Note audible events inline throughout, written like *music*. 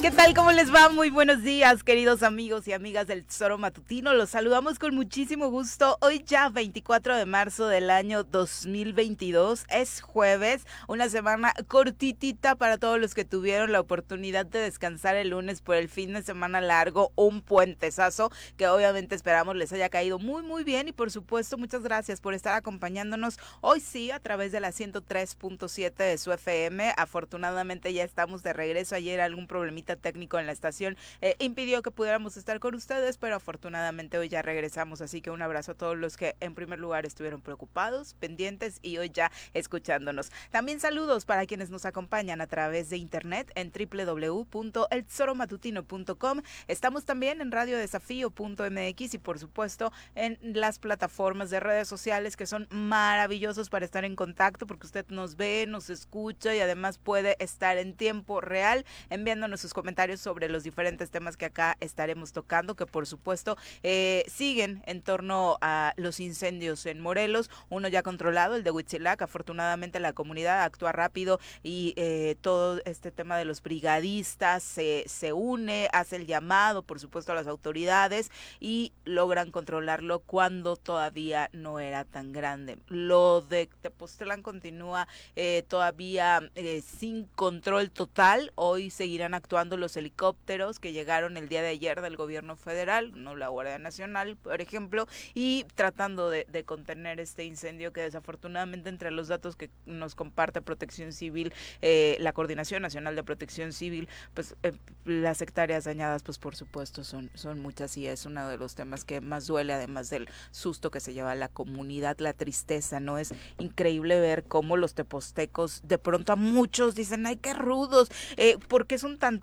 ¿Qué tal? ¿Cómo les va? Muy buenos días, queridos amigos y amigas del Tesoro Matutino. Los saludamos con muchísimo gusto. Hoy ya 24 de marzo del año 2022. Es jueves, una semana cortitita para todos los que tuvieron la oportunidad de descansar el lunes por el fin de semana largo, un puentesazo que obviamente esperamos les haya caído muy muy bien y por supuesto muchas gracias por estar acompañándonos hoy sí a través de la 103.7 de su FM. Afortunadamente ya estamos de regreso. Ayer algún problemita técnico en la estación eh, impidió que pudiéramos estar con ustedes, pero afortunadamente hoy ya regresamos, así que un abrazo a todos los que en primer lugar estuvieron preocupados, pendientes y hoy ya escuchándonos. También saludos para quienes nos acompañan a través de internet en www.elzoromatutino.com. Estamos también en radiodesafío.mx y por supuesto en las plataformas de redes sociales que son maravillosos para estar en contacto porque usted nos ve, nos escucha y además puede estar en tiempo real enviándonos sus comentarios sobre los diferentes temas que acá estaremos tocando, que por supuesto eh, siguen en torno a los incendios en Morelos, uno ya controlado, el de Huitzilac, afortunadamente la comunidad actúa rápido y eh, todo este tema de los brigadistas se, se une, hace el llamado, por supuesto, a las autoridades y logran controlarlo cuando todavía no era tan grande. Lo de Tepoztlán continúa eh, todavía sin control total, hoy seguirán actuando los helicópteros que llegaron el día de ayer del gobierno federal, no la Guardia Nacional, por ejemplo, y tratando de, contener este incendio que desafortunadamente entre los datos que nos comparte Protección Civil, eh, la Coordinación Nacional de Protección Civil, pues eh, las hectáreas dañadas, pues por supuesto son, son muchas y es uno de los temas que más duele, además del susto que se lleva a la comunidad, la tristeza, ¿no? Es increíble ver cómo los tepostecos, de pronto a muchos dicen, ay, qué rudos, eh, ¿por qué son tan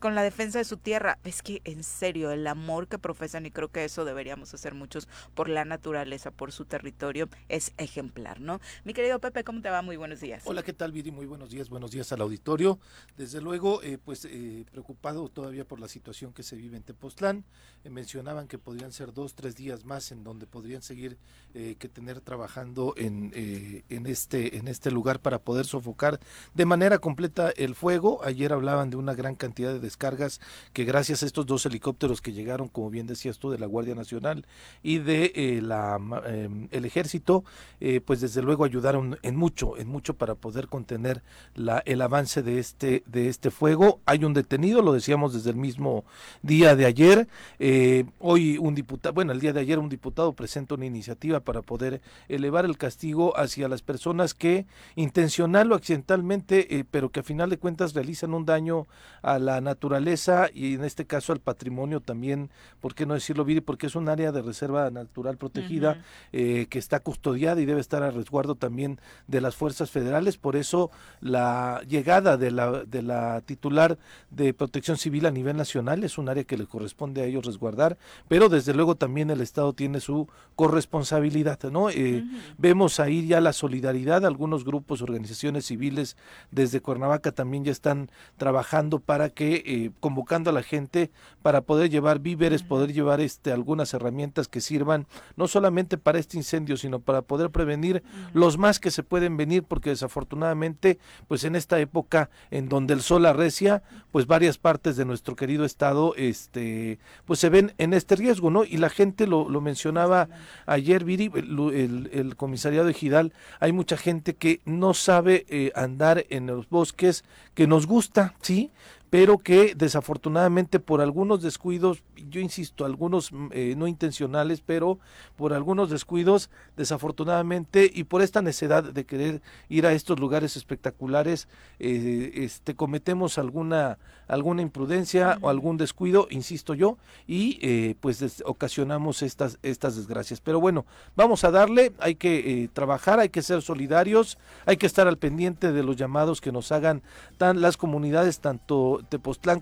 con la defensa de su tierra. Es que en serio, el amor que profesan, y creo que eso deberíamos hacer muchos por la naturaleza, por su territorio, es ejemplar, ¿no? Mi querido Pepe, ¿cómo te va? Muy buenos días. Hola, ¿qué tal, Viri? Muy buenos días, buenos días al auditorio. Desde luego, eh, pues eh, preocupado todavía por la situación que se vive en Tepoztlán. Eh, mencionaban que podrían ser dos, tres días más en donde podrían seguir que tener trabajando en, en, este, en este lugar para poder sofocar de manera completa el fuego. Ayer hablaban de una gran cantidad de descargas que gracias a estos dos helicópteros que llegaron, como bien decías tú, de la Guardia Nacional y de eh, la, em, el Ejército, eh, pues desde luego ayudaron en mucho, en mucho para poder contener la, el avance de este, de este fuego. Hay un detenido, lo decíamos desde el mismo día de ayer. Eh, hoy un diputado, bueno, el día de ayer un diputado presenta una iniciativa para poder elevar el castigo hacia las personas que intencional o accidentalmente, pero que a final de cuentas realizan un daño a la la naturaleza y en este caso al patrimonio también, ¿por qué no decirlo, Viri? Porque es un área de reserva natural protegida eh, que está custodiada y debe estar a resguardo también de las fuerzas federales. Por eso la llegada de la, de la titular de protección civil a nivel nacional es un área que le corresponde a ellos resguardar, pero desde luego también el Estado tiene su corresponsabilidad, ¿no? Eh, vemos ahí ya la solidaridad, algunos grupos, organizaciones civiles desde Cuernavaca también ya están trabajando para que eh, convocando a la gente para poder llevar víveres, poder llevar este algunas herramientas que sirvan no solamente para este incendio, sino para poder prevenir los más que se pueden venir, porque desafortunadamente, pues en esta época en donde el sol arrecia, pues varias partes de nuestro querido estado, este, pues se ven en este riesgo, ¿no? Y la gente lo, lo mencionaba ayer, Viri, el, el, comisariado de Gidal, hay mucha gente que no sabe eh, andar en los bosques, que nos gusta, sí, pero que desafortunadamente por algunos descuidos, yo insisto, algunos mm, eh, no intencionales, pero por algunos descuidos, desafortunadamente, y por esta necesidad de querer ir a estos lugares espectaculares, eh, este, cometemos alguna, alguna imprudencia o algún descuido, insisto yo, y eh, pues ocasionamos estas, estas desgracias. Pero bueno, vamos a darle, hay que trabajar, hay que ser solidarios, hay que estar al pendiente de los llamados que nos hagan tan las comunidades, tanto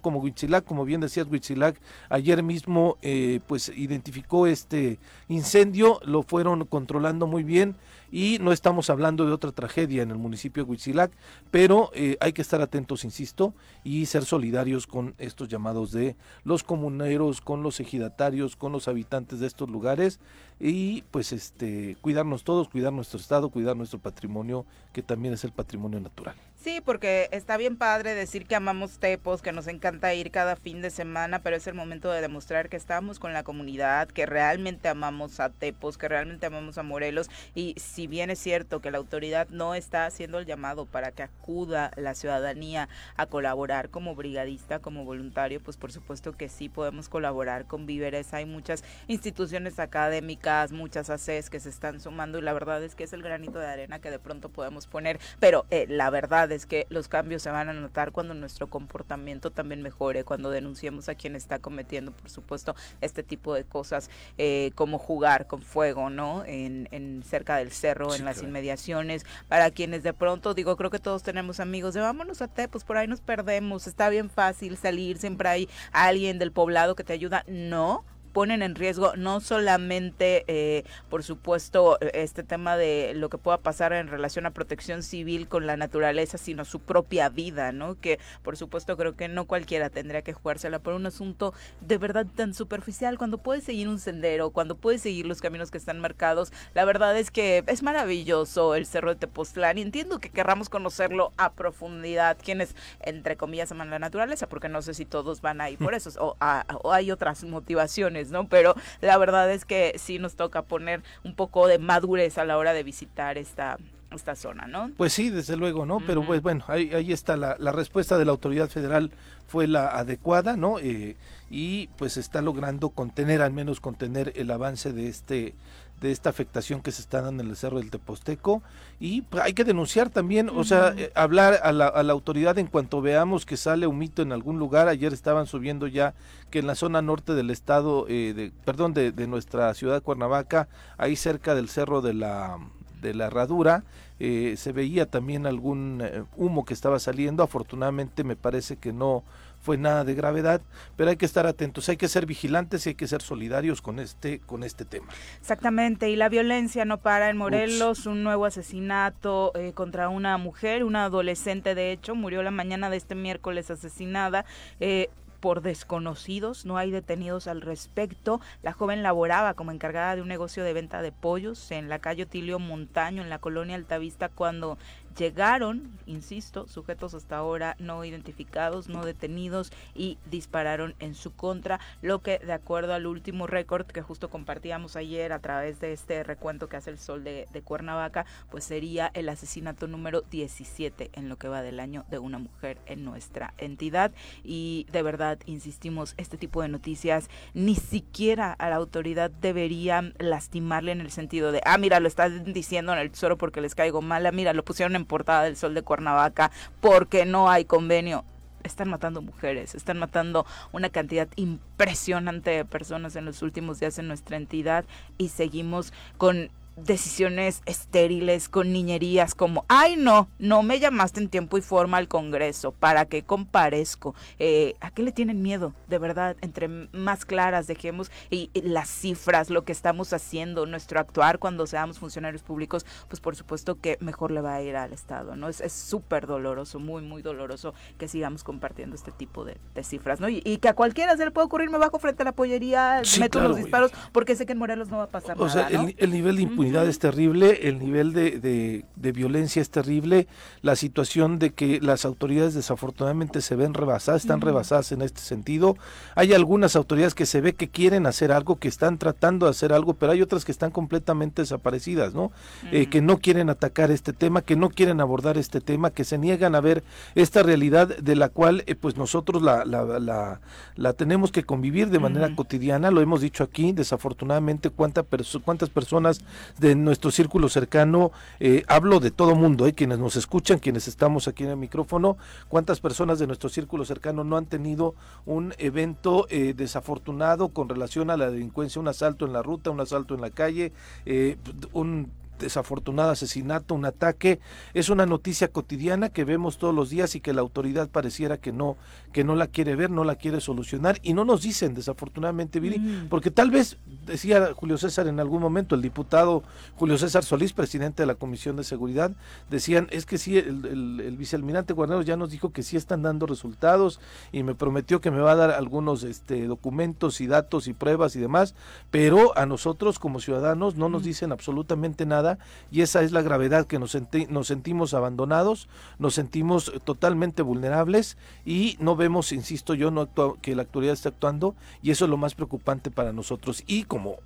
Como Huitzilac, como bien decías Huitzilac, ayer mismo eh, pues identificó este incendio, lo fueron controlando muy bien y no estamos hablando de otra tragedia en el municipio de Huitzilac, pero eh, hay que estar atentos, insisto, y ser solidarios con estos llamados de los comuneros, con los ejidatarios, con los habitantes de estos lugares y pues este cuidarnos todos, cuidar nuestro estado, cuidar nuestro patrimonio, que también es el patrimonio natural. Sí, porque está bien padre decir que amamos Tepos, que nos encanta ir cada fin de semana, pero es el momento de demostrar que estamos con la comunidad, que realmente amamos a Tepos, que realmente amamos a Morelos. Y si bien es cierto que la autoridad no está haciendo el llamado para que acuda la ciudadanía a colaborar como brigadista, como voluntario, pues por supuesto que sí podemos colaborar con Víveres. Hay muchas instituciones académicas, muchas ACES que se están sumando y la verdad es que es el granito de arena que de pronto podemos poner, pero eh, la verdad es que los cambios se van a notar cuando nuestro comportamiento también mejore, cuando denunciemos a quien está cometiendo, por supuesto, este tipo de cosas, eh, como jugar con fuego, ¿no? En, en cerca del cerro, en las inmediaciones, para quienes de pronto, digo, creo que todos tenemos amigos de vámonos a Tepos, por ahí nos perdemos, está bien fácil salir, siempre hay alguien del poblado que te ayuda, no ponen en riesgo no solamente, eh, por supuesto, este tema de lo que pueda pasar en relación a protección civil con la naturaleza, sino su propia vida, ¿no? Que por supuesto creo que no cualquiera tendría que jugársela por un asunto de verdad tan superficial. Cuando puedes seguir un sendero, cuando puedes seguir los caminos que están marcados, la verdad es que es maravilloso el Cerro de Tepoztlán y entiendo que querramos conocerlo a profundidad, quienes, entre comillas, aman la naturaleza, porque no sé si todos van ahí por eso, o, o hay otras motivaciones ¿no? Pero la verdad es que sí nos toca poner un poco de madurez a la hora de visitar esta, esta zona, ¿no? Pues sí, desde luego, ¿no? Pero pues bueno, ahí, ahí está la, la, respuesta de la autoridad federal fue la adecuada, ¿no? Eh, y pues está logrando contener, al menos contener el avance de este de esta afectación que se está dando en el Cerro del Teposteco. Y hay que denunciar también, o sea, eh, hablar a la, a la, autoridad en cuanto veamos que sale un mito en algún lugar, ayer estaban subiendo ya que en la zona norte del estado, eh, de, perdón, de, de, nuestra ciudad de Cuernavaca, ahí cerca del Cerro de la, de la Herradura, eh, se veía también algún eh, humo que estaba saliendo, afortunadamente me parece que no fue nada de gravedad, pero hay que estar atentos, hay que ser vigilantes y hay que ser solidarios con este con este tema. Exactamente, y la violencia no para en Morelos, Ups. un nuevo asesinato eh, contra una mujer, una adolescente de hecho, murió la mañana de este miércoles asesinada. Eh, por desconocidos, no hay detenidos al respecto. La joven laboraba como encargada de un negocio de venta de pollos en la calle Otilio Montaño, en la colonia Altavista, cuando llegaron, insisto, sujetos hasta ahora no identificados, no detenidos y dispararon en su contra, lo que de acuerdo al último récord que justo compartíamos ayer a través de este recuento que hace el Sol de, Cuernavaca, pues sería el asesinato número 17 en lo que va del año de una mujer en nuestra entidad. Y de verdad, insistimos, este tipo de noticias ni siquiera a la autoridad deberían lastimarle en el sentido de, ah, mira, lo están diciendo en el tesoro porque les caigo mala, mira, lo pusieron en portada del Sol de Cuernavaca porque no hay convenio. Están matando mujeres, están matando una cantidad impresionante de personas en los últimos días en nuestra entidad y seguimos con decisiones estériles con niñerías como, ay no, no me llamaste en tiempo y forma al Congreso, ¿para qué comparezco? Eh, ¿A qué le tienen miedo? De verdad, entre más claras dejemos y, y, las cifras, lo que estamos haciendo, nuestro actuar cuando seamos funcionarios públicos, pues por supuesto que mejor le va a ir al Estado, ¿no? Es súper doloroso, muy, muy doloroso que sigamos compartiendo este tipo de, de cifras, ¿no? Y, y, que a cualquiera se le puede ocurrir, me bajo frente a la pollería, sí, meto claro, los disparos, porque sé que en Morelos no va a pasar o nada, sea, ¿no? el, el nivel de impunidad es terrible, el nivel de, de, de, violencia es terrible, la situación de que las autoridades desafortunadamente se ven rebasadas, están uh -huh. rebasadas en este sentido. Hay algunas autoridades que se ve que quieren hacer algo, que están tratando de hacer algo, pero hay otras que están completamente desaparecidas, ¿no? Uh -huh. eh, que no quieren atacar este tema, que no quieren abordar este tema, que se niegan a ver esta realidad de la cual eh, pues nosotros la, la, la, la, tenemos que convivir de manera uh -huh. cotidiana, lo hemos dicho aquí, desafortunadamente cuánta perso cuántas personas de nuestro círculo cercano, eh, hablo de todo mundo, eh, quienes nos escuchan, quienes estamos aquí en el micrófono, cuántas personas de nuestro círculo cercano no han tenido un evento eh, desafortunado con relación a la delincuencia, un asalto en la ruta, un asalto en la calle, eh, un desafortunado asesinato, un ataque, es una noticia cotidiana que vemos todos los días y que la autoridad pareciera que no, que no la quiere ver, no la quiere solucionar y no nos dicen desafortunadamente, Viri, mm. porque tal vez, decía Julio César en algún momento, el diputado Julio César Solís, presidente de la Comisión de Seguridad, decían, es que sí, el, el, el vicealmirante Guarneros ya nos dijo que sí están dando resultados y me prometió que me va a dar algunos este, documentos y datos y pruebas y demás, pero a nosotros como ciudadanos no nos dicen absolutamente nada y esa es la gravedad que nos, nos sentimos abandonados, nos sentimos totalmente vulnerables y no vemos, insisto yo, no que la actualidad está actuando y eso es lo más preocupante para nosotros. Y como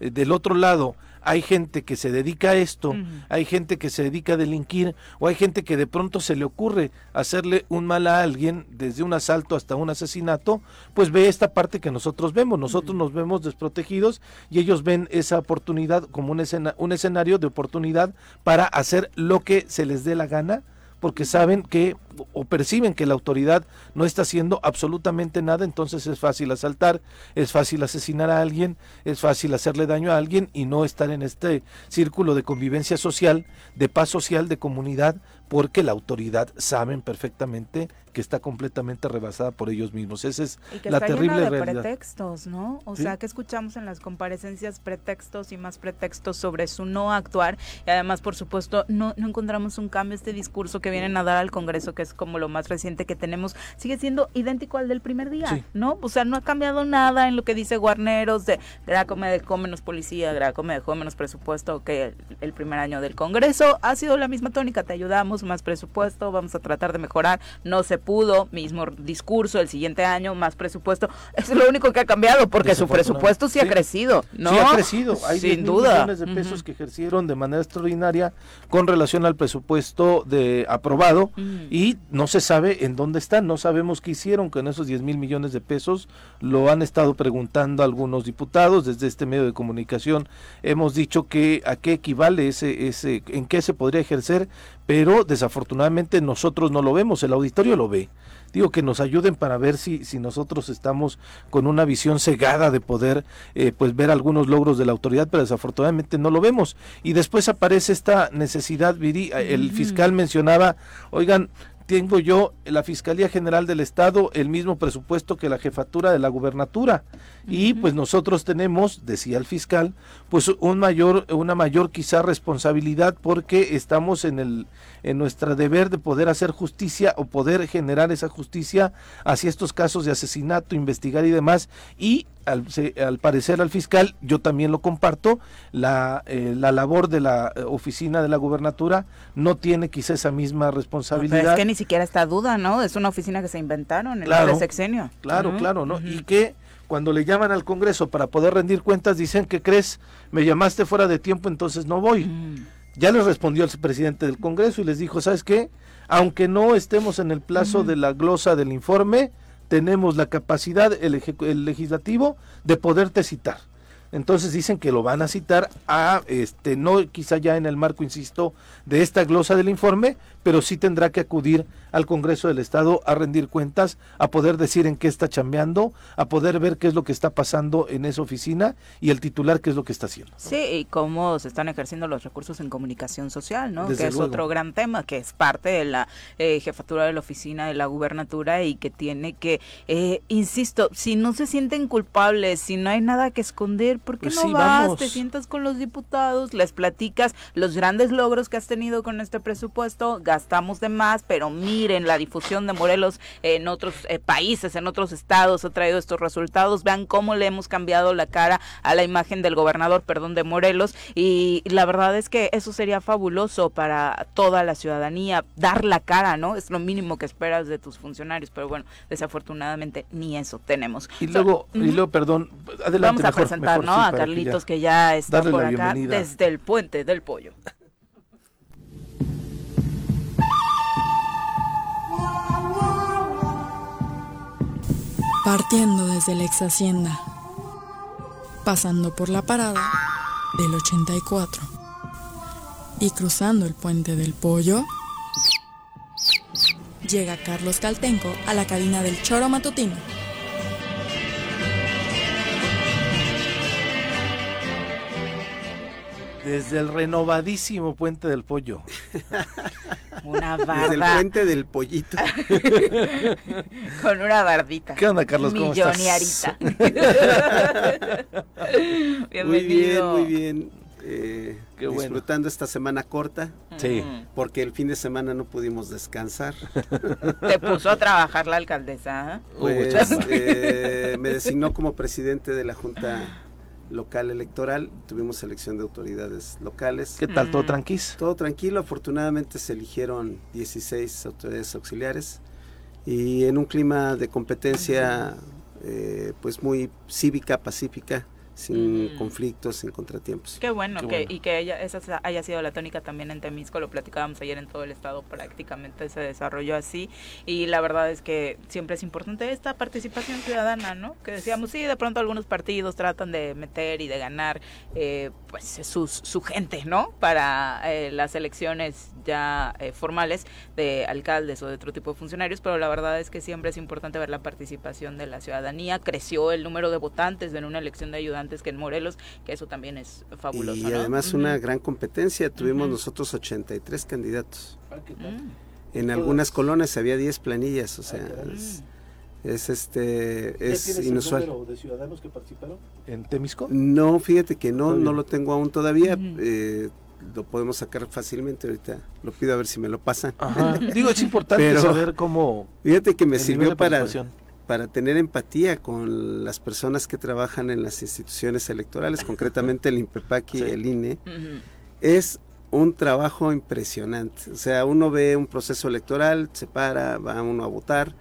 eh, del otro lado hay gente que se dedica a esto, hay gente que se dedica a delinquir o hay gente que de pronto se le ocurre hacerle un mal a alguien desde un asalto hasta un asesinato, pues ve esta parte que nosotros vemos, nosotros nos vemos desprotegidos y ellos ven esa oportunidad como un, un escenario de oportunidad para hacer lo que se les dé la gana porque saben que o perciben que la autoridad no está haciendo absolutamente nada, entonces es fácil asaltar, es fácil asesinar a alguien, es fácil hacerle daño a alguien y no estar en este círculo de convivencia social, de paz social, de comunidad, porque la autoridad saben perfectamente que está completamente rebasada por ellos mismos. Esa es la terrible de pretextos, ¿no? O sea, que escuchamos en las comparecencias pretextos y más pretextos sobre su no actuar y además, por supuesto, no, no encontramos un cambio. Este discurso que vienen a dar al Congreso, que es como lo más reciente que tenemos, sigue siendo idéntico al del primer día, ¿no? O sea, no ha cambiado nada en lo que dice Guarneros de Graco me dejó menos policía, Graco me dejó menos presupuesto que el primer año del Congreso. Ha sido la misma tónica, te ayudamos, más presupuesto, vamos a tratar de mejorar, no se pudo, mismo discurso el siguiente año, más presupuesto. *laughs* Es lo único que ha cambiado porque su presupuesto sí, ha crecido, ¿no? Sí ha crecido, hay sin duda. millones de pesos que ejercieron de manera extraordinaria con relación al presupuesto de aprobado y no se sabe en dónde están, no sabemos qué hicieron con esos 10 mil millones de pesos, lo han estado preguntando algunos diputados desde este medio de comunicación, hemos dicho que a qué equivale ese, ese, en qué se podría ejercer, pero desafortunadamente nosotros no lo vemos, el auditorio lo ve. Digo que nos ayuden para ver si, si nosotros estamos con una visión cegada de poder eh, pues ver algunos logros de la autoridad, pero desafortunadamente no lo vemos. Y después aparece esta necesidad, Viri, el fiscal mencionaba, oigan, tengo yo la Fiscalía General del Estado el mismo presupuesto que la jefatura de la gubernatura y pues nosotros tenemos, decía el fiscal, pues un mayor una mayor quizá responsabilidad porque estamos en el en nuestro deber de poder hacer justicia o poder generar esa justicia hacia estos casos de asesinato, investigar y demás y al, parecer al fiscal, yo también lo comparto, la, eh, la labor de la oficina de la gubernatura no tiene quizá esa misma responsabilidad. Pero es que ni siquiera está duda, ¿no? Es una oficina que se inventaron en el sexenio. Claro, claro, ¿no? Y que cuando le llaman al Congreso para poder rendir cuentas, dicen que crees, me llamaste fuera de tiempo, entonces no voy. Ya les respondió el presidente del Congreso y les dijo, ¿sabes qué? Aunque no estemos en el plazo de la glosa del informe, tenemos la capacidad, el, el legislativo, de poderte citar. Entonces dicen que lo van a citar a, este, no quizá ya en el marco, insisto, de esta glosa del informe, pero sí tendrá que acudir al Congreso del Estado a rendir cuentas, a poder decir en qué está chambeando, a poder ver qué es lo que está pasando en esa oficina y el titular qué es lo que está haciendo. Sí, y cómo se están ejerciendo los recursos en comunicación social, ¿no? que es otro gran tema, que es parte de la eh, jefatura de la oficina de la gubernatura y que tiene que, eh, insisto, si no se sienten culpables, si no hay nada que esconder, ¿por qué pues no vas, te sientas con los diputados, les platicas los grandes logros que has tenido con este presupuesto, gastamos de más, pero miren, la difusión de Morelos en otros eh, países, en otros estados ha traído estos resultados. Vean cómo le hemos cambiado la cara a la imagen del gobernador, perdón, de Morelos. Y la verdad es que eso sería fabuloso para toda la ciudadanía, dar la cara, ¿no? Es lo mínimo que esperas de tus funcionarios, pero bueno, desafortunadamente ni eso tenemos. Y luego, y luego perdón, adelante. Vamos a presentar, ¿no? a Carlitos que ya, está por acá desde el puente del pollo. partiendo desde la ex hacienda, pasando por la parada del 84 y cruzando el puente del pollo, llega Carlos Caltenco a la cabina del choro matutino. Desde el renovadísimo Puente del Pollo. *laughs* Una barba. Desde el Puente del Pollito. *laughs* Con una barbita. ¿Qué onda, Carlos? ¿Cómo estás? *laughs* muy bien, muy bien. Eh, disfrutando esta semana corta. Sí. Porque el fin de semana no pudimos descansar. Te puso a trabajar la alcaldesa. ¿eh? Pues, eh, me designó como presidente de la Junta local electoral, tuvimos elección de autoridades locales. ¿Qué tal? ¿Todo tranquilo? Todo tranquilo, afortunadamente se eligieron 16 autoridades auxiliares y en un clima de competencia eh, pues muy cívica, pacífica sin conflictos, sin contratiempos. Qué bueno, que, y que ella, esa haya sido la tónica también en Temisco, lo platicábamos ayer en todo el estado, prácticamente se desarrolló así, y la verdad es que siempre es importante esta participación ciudadana, ¿no? Que decíamos, sí, de pronto algunos partidos tratan de meter y de ganar, eh, pues, sus, su gente, ¿no? Para eh, las elecciones ya eh, formales de alcaldes o de otro tipo de funcionarios, pero la verdad es que siempre es importante ver la participación de la ciudadanía, creció el número de votantes en una elección de ayudantes que en Morelos, que eso también es fabuloso. Y además una gran competencia, tuvimos nosotros 83 candidatos. Ah, mm. En algunas colonias había 10 planillas, o sea, es, este es inusual. El número de ciudadanos que participaron en Temisco? No, fíjate que no, no lo tengo aún todavía. Eh, lo podemos sacar fácilmente ahorita. Lo pido a ver si me lo pasan. Digo, es importante *laughs* saber cómo. Fíjate que me sirvió para para tener empatía con las personas que trabajan en las instituciones electorales, concretamente el INPEPAC y el INE, es un trabajo impresionante. O sea, uno ve un proceso electoral, se para, va uno a votar,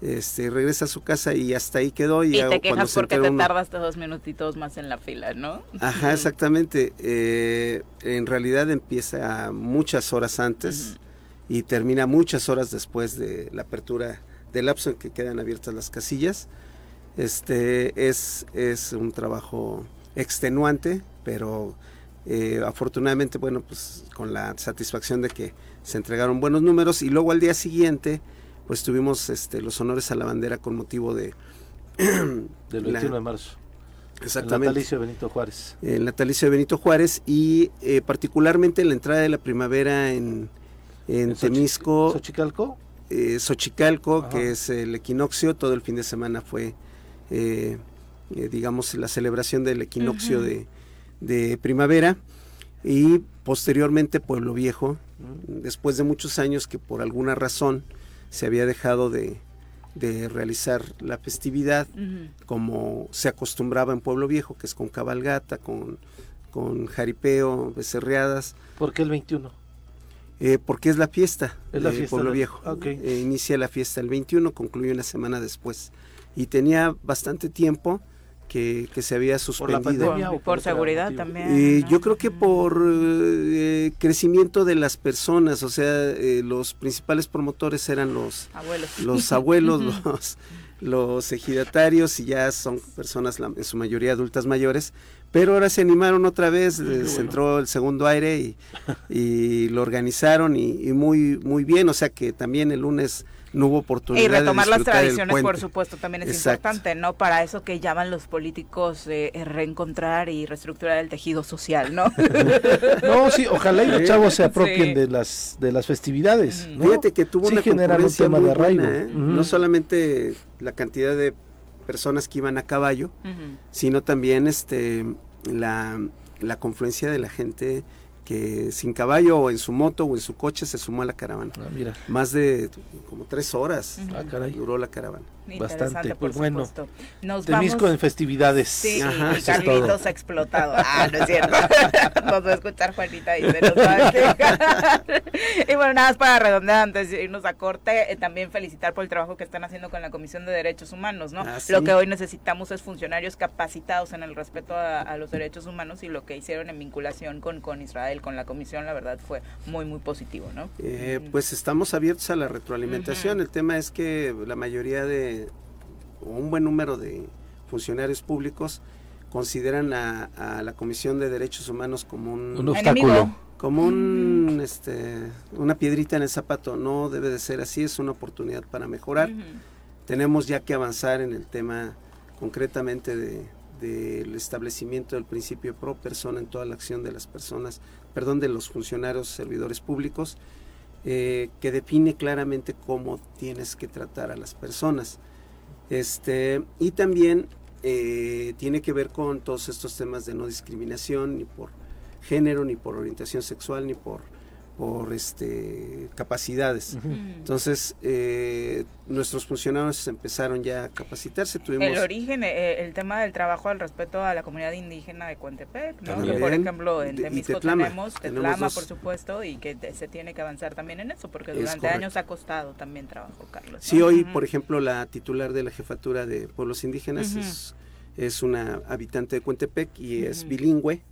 este, regresa a su casa y hasta ahí quedó. Y, te quejas porque te tardas dos minutitos más en la fila, ¿no? Ajá, exactamente. Eh, en realidad empieza muchas horas antes y termina muchas horas después de la apertura del lapso en que quedan abiertas las casillas. Este es, es un trabajo extenuante, pero eh, afortunadamente, bueno, pues con la satisfacción de que se entregaron buenos números y luego al día siguiente, pues tuvimos este, los honores a la bandera con motivo de... *clears throat* del 21 de marzo. Exactamente. El natalicio de Benito Juárez. El natalicio de Benito Juárez y eh, particularmente en la entrada de la primavera en, en, Temisco. ¿Xochicalco? Eh, Xochicalco, que es el equinoccio, todo el fin de semana fue, eh, eh, digamos, la celebración del equinoccio de, primavera y posteriormente Pueblo Viejo, después de muchos años que por alguna razón se había dejado de, realizar la festividad como se acostumbraba en Pueblo Viejo, que es con cabalgata, con, con jaripeo, becerreadas. ¿Por qué el 21? Eh, porque es la fiesta del Pueblo Viejo. Eh, inicia la fiesta el 21, concluye una semana después. Y tenía bastante tiempo que, se había suspendido. ¿Por, por, seguridad también. Eh, yo creo que por crecimiento de las personas, o sea, los principales promotores eran los abuelos, *laughs* los, abuelos los, los ejidatarios y ya son personas en su mayoría adultas mayores, pero ahora se animaron otra vez, se entró el segundo aire y, lo organizaron y, muy muy bien, o sea que también el lunes no hubo oportunidad y retomar las tradiciones por supuesto también es importante no para eso que llaman los políticos eh, reencontrar y reestructurar el tejido social no *laughs* no sí ojalá y los chavos se apropien de las de las festividades fíjate que tuvo una concurrencia muy de buena, ¿eh? no solamente la cantidad de personas que iban a caballo, sino también este la, la confluencia de la gente que sin caballo o en su moto o en su coche se sumó a la caravana. Ah, mira. Más de como tres horas ah, duró la caravana. Bastante, pues bueno. Nos Temisco en festividades. Sí, y Carlitos ha explotado. Ah, no es cierto. *laughs* nos va a escuchar Juanita y se nos va a *laughs* Y bueno, nada más para redondear antes de irnos a corte, eh, también felicitar por el trabajo que están haciendo con la Comisión de Derechos Humanos, ¿no? Ah, lo que hoy necesitamos es funcionarios capacitados en el respeto a, los derechos humanos y lo que hicieron en vinculación con, con Israel, con la Comisión, la verdad fue muy, muy positivo, ¿no? Eh, pues estamos abiertos a la retroalimentación. El tema es que la mayoría de un buen número de funcionarios públicos consideran a, la Comisión de Derechos Humanos como un, obstáculo. Como un, este, una piedrita en el zapato. No debe de ser así, es una oportunidad para mejorar. Tenemos ya que avanzar en el tema concretamente del establecimiento del principio pro persona en toda la acción de las personas, perdón, de los funcionarios servidores públicos, eh, que define claramente cómo tienes que tratar a las personas. Este, y también eh, tiene que ver con todos estos temas de no discriminación, ni por género, ni por orientación sexual, ni por por este capacidades. Entonces, eh, nuestros funcionarios empezaron ya a capacitarse. Tuvimos el origen, eh, el tema del trabajo al respeto a la comunidad indígena de Cuentepec, ¿no? por ejemplo, en Temisco tenemos Tetlama, por supuesto, y que se tiene que avanzar también en eso, porque durante años ha costado también trabajo, Carlos. Sí, hoy, por ejemplo, la titular de la jefatura de pueblos indígenas es es una habitante de Cuentepec y es bilingüe.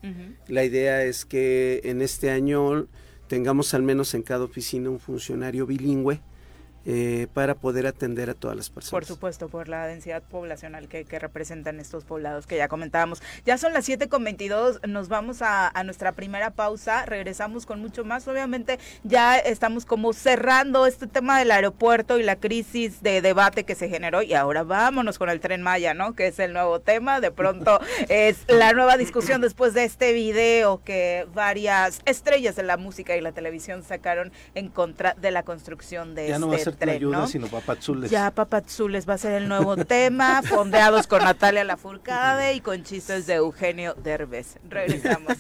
La idea es que en este año tengamos al menos en cada oficina un funcionario bilingüe eh, para poder atender a todas las personas. Por supuesto, por la densidad poblacional que, representan estos poblados que ya comentábamos. Ya son las 7.22, nos vamos a, nuestra primera pausa, regresamos con mucho más. Obviamente ya estamos como cerrando este tema del aeropuerto y la crisis de debate que se generó y ahora vámonos con el tren Maya, ¿no? Que es el nuevo tema, de pronto *laughs* es la nueva discusión después de este video que varias estrellas de la música y la televisión sacaron en contra de la construcción de este ayuda, sino papazules. Ya papazules va a ser el nuevo tema, fondeados con Natalia Lafourcade y con chistes de Eugenio Derbez. Regresamos.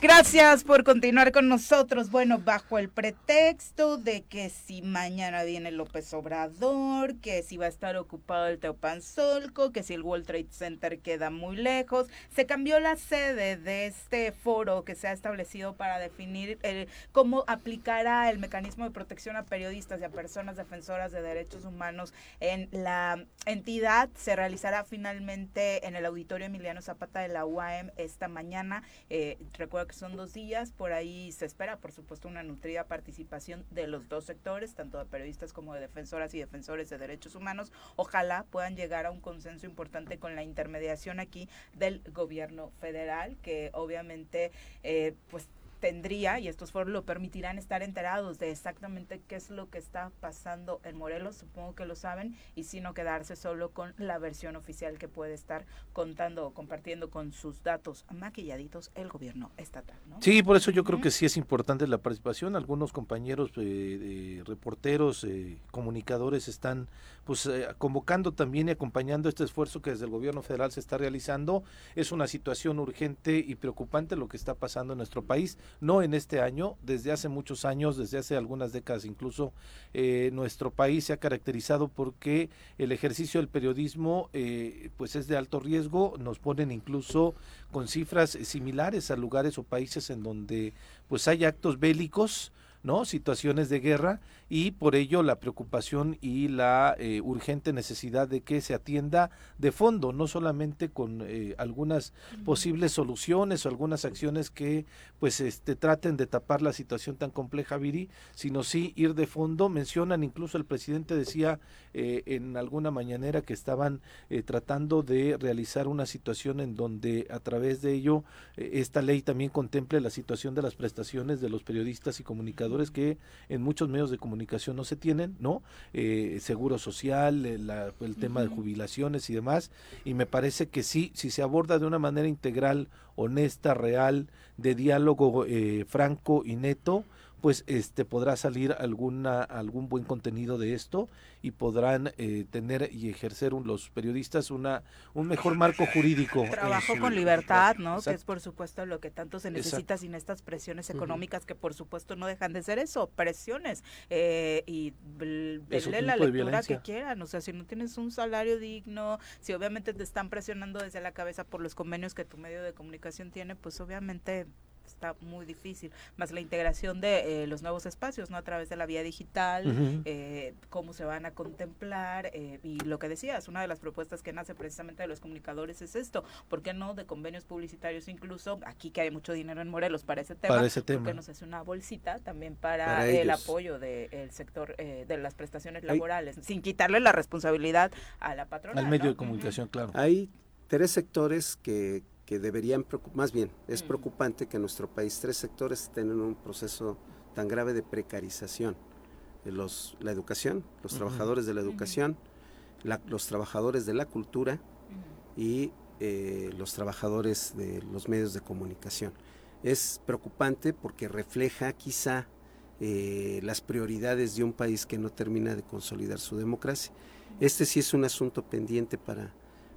Gracias por continuar con nosotros. Bueno, bajo el pretexto de que si mañana viene López Obrador, que si va a estar ocupado el Teopanzolco, que si el World Trade Center queda muy lejos, se cambió la sede de este foro que se ha establecido para definir el, cómo aplicará el mecanismo de protección a periodistas y a personas personas defensoras de derechos humanos en la entidad. Se realizará finalmente en el auditorio Emiliano Zapata de la UAM esta mañana. Eh, recuerdo que son dos días, por ahí se espera, por supuesto, una nutrida participación de los dos sectores, tanto de periodistas como de defensoras y defensores de derechos humanos. Ojalá puedan llegar a un consenso importante con la intermediación aquí del gobierno federal, que obviamente, eh, pues tendría, y estos foros lo permitirán, estar enterados de exactamente qué es lo que está pasando en Morelos, supongo que lo saben, y si no quedarse solo con la versión oficial que puede estar contando o compartiendo con sus datos maquilladitos el gobierno estatal. Sí, por eso yo creo que sí es importante la participación. Algunos compañeros eh, reporteros, eh, comunicadores están pues eh, convocando también y acompañando este esfuerzo que desde el gobierno federal se está realizando. Es una situación urgente y preocupante lo que está pasando en nuestro país no en este año, desde hace muchos años, desde hace algunas décadas incluso, eh, nuestro país se ha caracterizado porque el ejercicio del periodismo eh, pues es de alto riesgo, nos ponen incluso con cifras similares a lugares o países en donde pues hay actos bélicos, ¿no? Situaciones de guerra y por ello la preocupación y la eh, urgente necesidad de que se atienda de fondo, no solamente con eh, algunas posibles soluciones o algunas acciones que pues este traten de tapar la situación tan compleja, Viri, sino sí ir de fondo. Mencionan incluso el presidente decía eh, en alguna mañanera que estaban tratando de realizar una situación en donde a través de ello esta ley también contemple la situación de las prestaciones de los periodistas y comunicadores que en muchos medios de comunicación comunicación no se tienen, ¿no? Eh, seguro social, el, el tema de jubilaciones y demás, y me parece que sí, si se aborda de una manera integral, honesta, real, de diálogo eh, franco y neto, pues este podrá salir alguna algún buen contenido de esto y podrán eh, tener y ejercer los periodistas una un mejor marco jurídico trabajo con libertad. no que es por supuesto lo que tanto se necesita sin estas presiones económicas que por supuesto no dejan de ser eso presiones eh, y denle la lectura que quieran. O sea si no tienes un salario digno si obviamente te están presionando desde la cabeza por los convenios que tu medio de comunicación tiene pues obviamente está muy difícil, más la integración de eh, los nuevos espacios, ¿no? A través de la vía digital, eh, cómo se van a contemplar, eh, y lo que decías, una de las propuestas que nace precisamente de los comunicadores es esto, ¿por qué no de convenios publicitarios incluso, aquí que hay mucho dinero en Morelos para ese tema, para ese tema. porque nos hace una bolsita también para, el apoyo del sector de las prestaciones laborales, sin quitarle la responsabilidad a la patrona. Al medio de comunicación, claro. Hay tres sectores que, que deberían, más bien, es preocupante que en nuestro país tres sectores tengan un proceso tan grave de precarización. Los, la educación, los trabajadores de la educación, los trabajadores de la cultura y eh, los trabajadores de los medios de comunicación. Es preocupante porque refleja quizá eh, las prioridades de un país que no termina de consolidar su democracia. Este sí es un asunto pendiente para,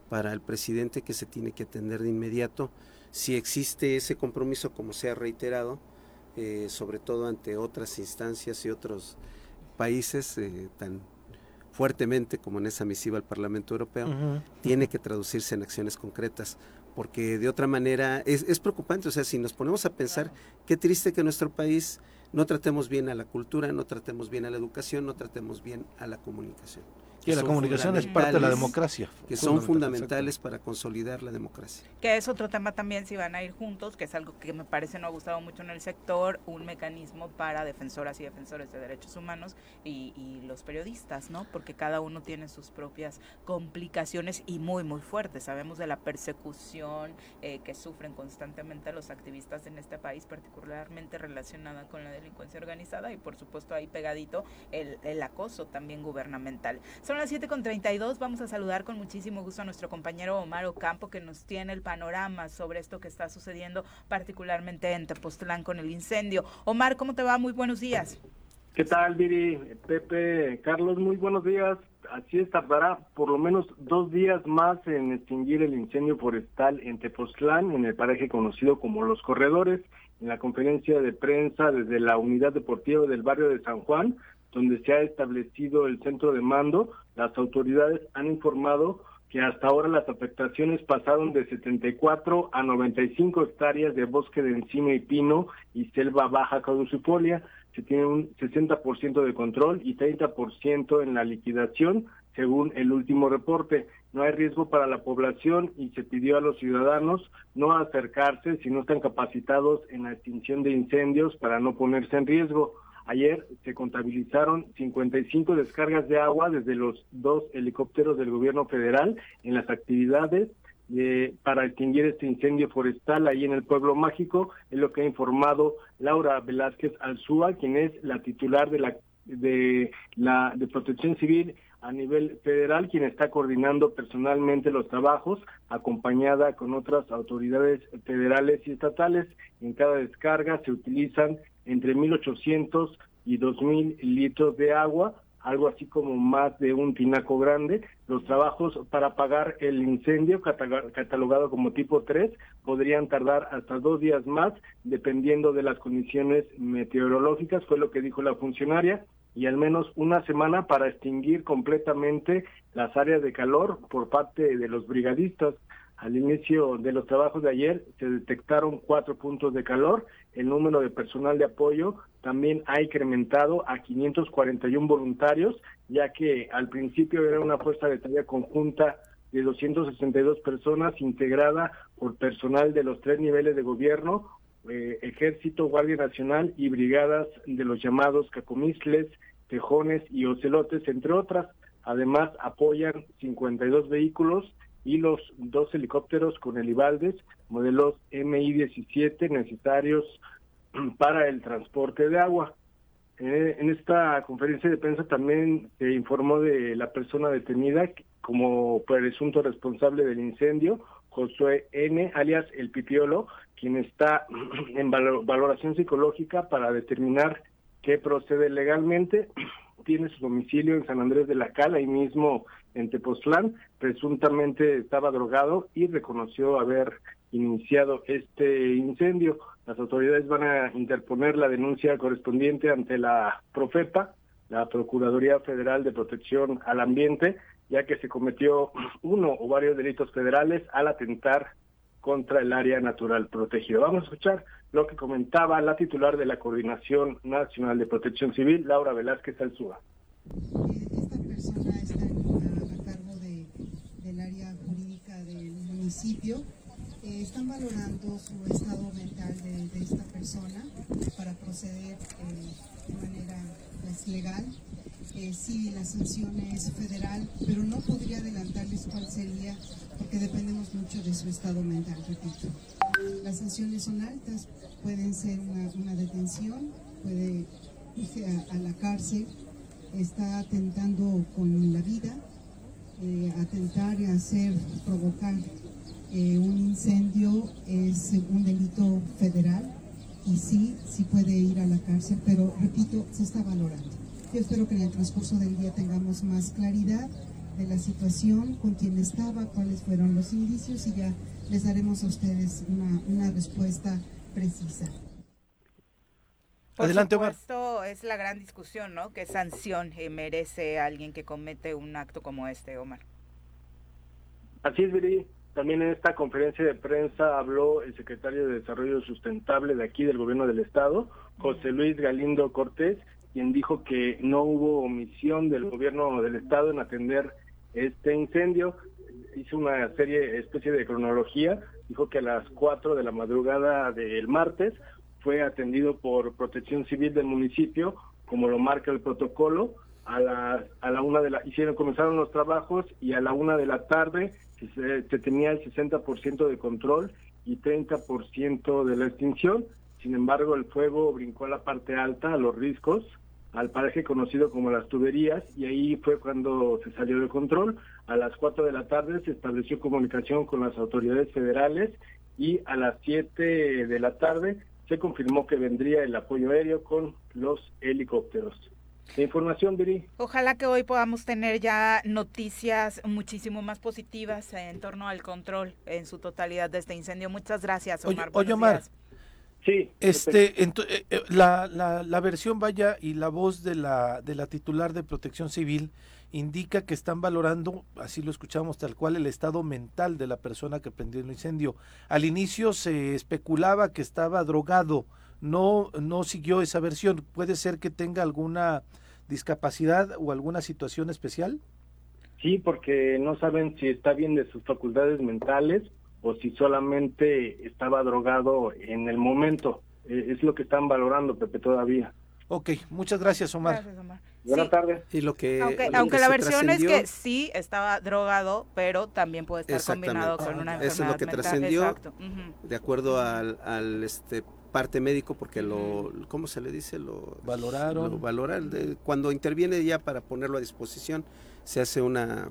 para el presidente que se tiene que atender de inmediato. Si existe ese compromiso, como se ha reiterado, eh, sobre todo ante otras instancias y otros países tan fuertemente como en esa misiva al Parlamento Europeo, tiene que traducirse en acciones concretas, porque de otra manera es, es, preocupante, o sea, si nos ponemos a pensar, qué triste que nuestro país no tratemos bien a la cultura, no tratemos bien a la educación, no tratemos bien a la comunicación. Que la comunicación es parte de la democracia. Que son fundamentales para consolidar la democracia. Que es otro tema también si van a ir juntos, que es algo que me parece no ha gustado mucho en el sector, un mecanismo para defensoras y defensores de derechos humanos y, los periodistas, ¿no? Porque cada uno tiene sus propias complicaciones y muy, muy fuertes. Sabemos de la persecución eh, que sufren constantemente los activistas en este país, particularmente relacionada con la delincuencia organizada y por supuesto ahí pegadito el, el acoso también gubernamental. Son las 7.32, vamos a saludar con muchísimo gusto a nuestro compañero Omar Ocampo que nos tiene el panorama sobre esto que está sucediendo particularmente en Tepoztlán con el incendio. Omar, ¿cómo te va? Muy buenos días. ¿Qué tal, Viri? Pepe, Carlos, muy buenos días. Así es, tardará por lo menos dos días más en extinguir el incendio forestal en Tepoztlán, en el paraje conocido como Los Corredores. En la conferencia de prensa desde la unidad deportiva del barrio de San Juan, donde se ha establecido el centro de mando, las autoridades han informado que hasta ahora las afectaciones pasaron de 74 a 95 hectáreas de bosque de encino y pino y selva baja caducifolia. Se tiene un 60% de control y 30% en la liquidación, según el último reporte. No hay riesgo para la población y se pidió a los ciudadanos no acercarse si no están capacitados en la extinción de incendios para no ponerse en riesgo. Ayer se contabilizaron 55 descargas de agua desde los dos helicópteros del gobierno federal en las actividades para extinguir este incendio forestal ahí en el pueblo mágico, es lo que ha informado Laura Velázquez Alzúa, quien es la titular de la de la de Protección Civil a nivel federal, quien está coordinando personalmente los trabajos, acompañada con otras autoridades federales y estatales. En cada descarga se utilizan entre 1.800 y 2.000 litros de agua, algo así como más de un tinaco grande. Los trabajos para apagar el incendio, catalogado como tipo 3, podrían tardar hasta dos días más, dependiendo de las condiciones meteorológicas, fue lo que dijo la funcionaria, y al menos una semana para extinguir completamente las áreas de calor por parte de los brigadistas. Al inicio de los trabajos de ayer se detectaron cuatro puntos de calor. El número de personal de apoyo también ha incrementado a 541 voluntarios, ya que al principio era una fuerza de tarea conjunta de 262 personas integrada por personal de los tres niveles de gobierno, eh, Ejército, Guardia Nacional y brigadas de los llamados cacomisles, tejones y ocelotes, entre otras. Además, apoyan 52 vehículos y los dos helicópteros con el Ivaldes, modelos MI-17 necesarios *clears throat* para el transporte de agua. Eh, en esta conferencia de prensa también se informó de la persona detenida como presunto responsable del incendio, Josué N., alias El Pipiolo, quien está *clears throat* en valoración psicológica para determinar qué procede legalmente. *clears throat* Tiene su domicilio en San Andrés de la Cala, ahí mismo en Tepoztlán, presuntamente estaba drogado y reconoció haber iniciado este incendio. Las autoridades van a interponer la denuncia correspondiente ante la Profepa, la Procuraduría Federal de Protección al Ambiente, ya que se cometió *clears throat* uno o varios delitos federales al atentar contra el área natural protegida. Vamos a escuchar lo que comentaba la titular de la Coordinación Nacional de Protección Civil, Laura Velázquez Alzúa. Esta persona está municipio eh, están valorando su estado mental de, esta persona para proceder eh, de manera pues, legal. Eh, sí, la sanción es federal, pero no podría adelantarles cuál sería porque dependemos mucho de su estado mental, repito. Las sanciones son altas, pueden ser una, detención, puede irse a, la cárcel, está atentando con la vida, atentar y hacer, provocar eh, un incendio es un delito federal y sí, sí puede ir a la cárcel, pero repito, se está valorando. Yo espero que en el transcurso del día tengamos más claridad de la situación, con quién estaba, cuáles fueron los indicios y ya les daremos a ustedes una, una respuesta precisa. Adelante, Omar. Esto es la gran discusión, ¿no? ¿Qué sanción eh, merece alguien que comete un acto como este, Omar? Así es, Viri. También en esta conferencia de prensa habló el secretario de Desarrollo Sustentable de aquí del Gobierno del Estado, José Luis Galindo Cortés, quien dijo que no hubo omisión del Gobierno del Estado en atender este incendio. Hizo una serie, especie de cronología. Dijo que a las 4 de la madrugada del martes fue atendido por Protección Civil del municipio, como lo marca el protocolo. A la, a la una de la, hicieron, comenzaron los trabajos y a la una de la tarde se, tenía el 60% de control y 30% de la extinción. Sin embargo, el fuego brincó a la parte alta, a los riscos, al paraje conocido como las tuberías, y ahí fue cuando se salió de control. A las 4 de la tarde se estableció comunicación con las autoridades federales y a las 7 de la tarde se confirmó que vendría el apoyo aéreo con los helicópteros. La información, Viri. Ojalá que hoy podamos tener ya noticias muchísimo más positivas en torno al control en su totalidad de este incendio. Muchas gracias, Omar. Oye, Omar. Sí. Este, eh, eh, la, la, la, versión vaya y la voz de la, de la titular de Protección Civil indica que están valorando, así lo escuchamos tal cual, el estado mental de la persona que prendió el incendio. Al inicio se especulaba que estaba drogado, no, no siguió esa versión. ¿Puede ser que tenga alguna discapacidad o alguna situación especial? Sí, porque no saben si está bien de sus facultades mentales o si solamente estaba drogado en el momento. Es lo que están valorando, Pepe, todavía. Ok, muchas gracias, Omar. Gracias, Omar. Buenas Sí. tardes. Y lo que, Aunque, lo aunque que la versión es que sí estaba drogado, pero también puede estar combinado con una Eso es enfermedad lo que mental. trascendió. Exacto. De acuerdo al, al, este parte médico porque lo cómo se le dice lo Valoraron. lo valoran de- cuando interviene ya para ponerlo a disposición se hace una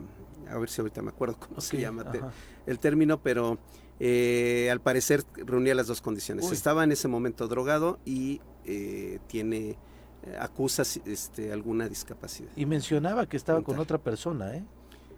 a ver si ahorita me acuerdo cómo se llama te-. El término pero eh, al parecer reunía las dos condiciones Uy. estaba en ese momento drogado y eh, tiene eh, acusa este alguna discapacidad Y mencionaba que estaba con otra persona, ¿eh?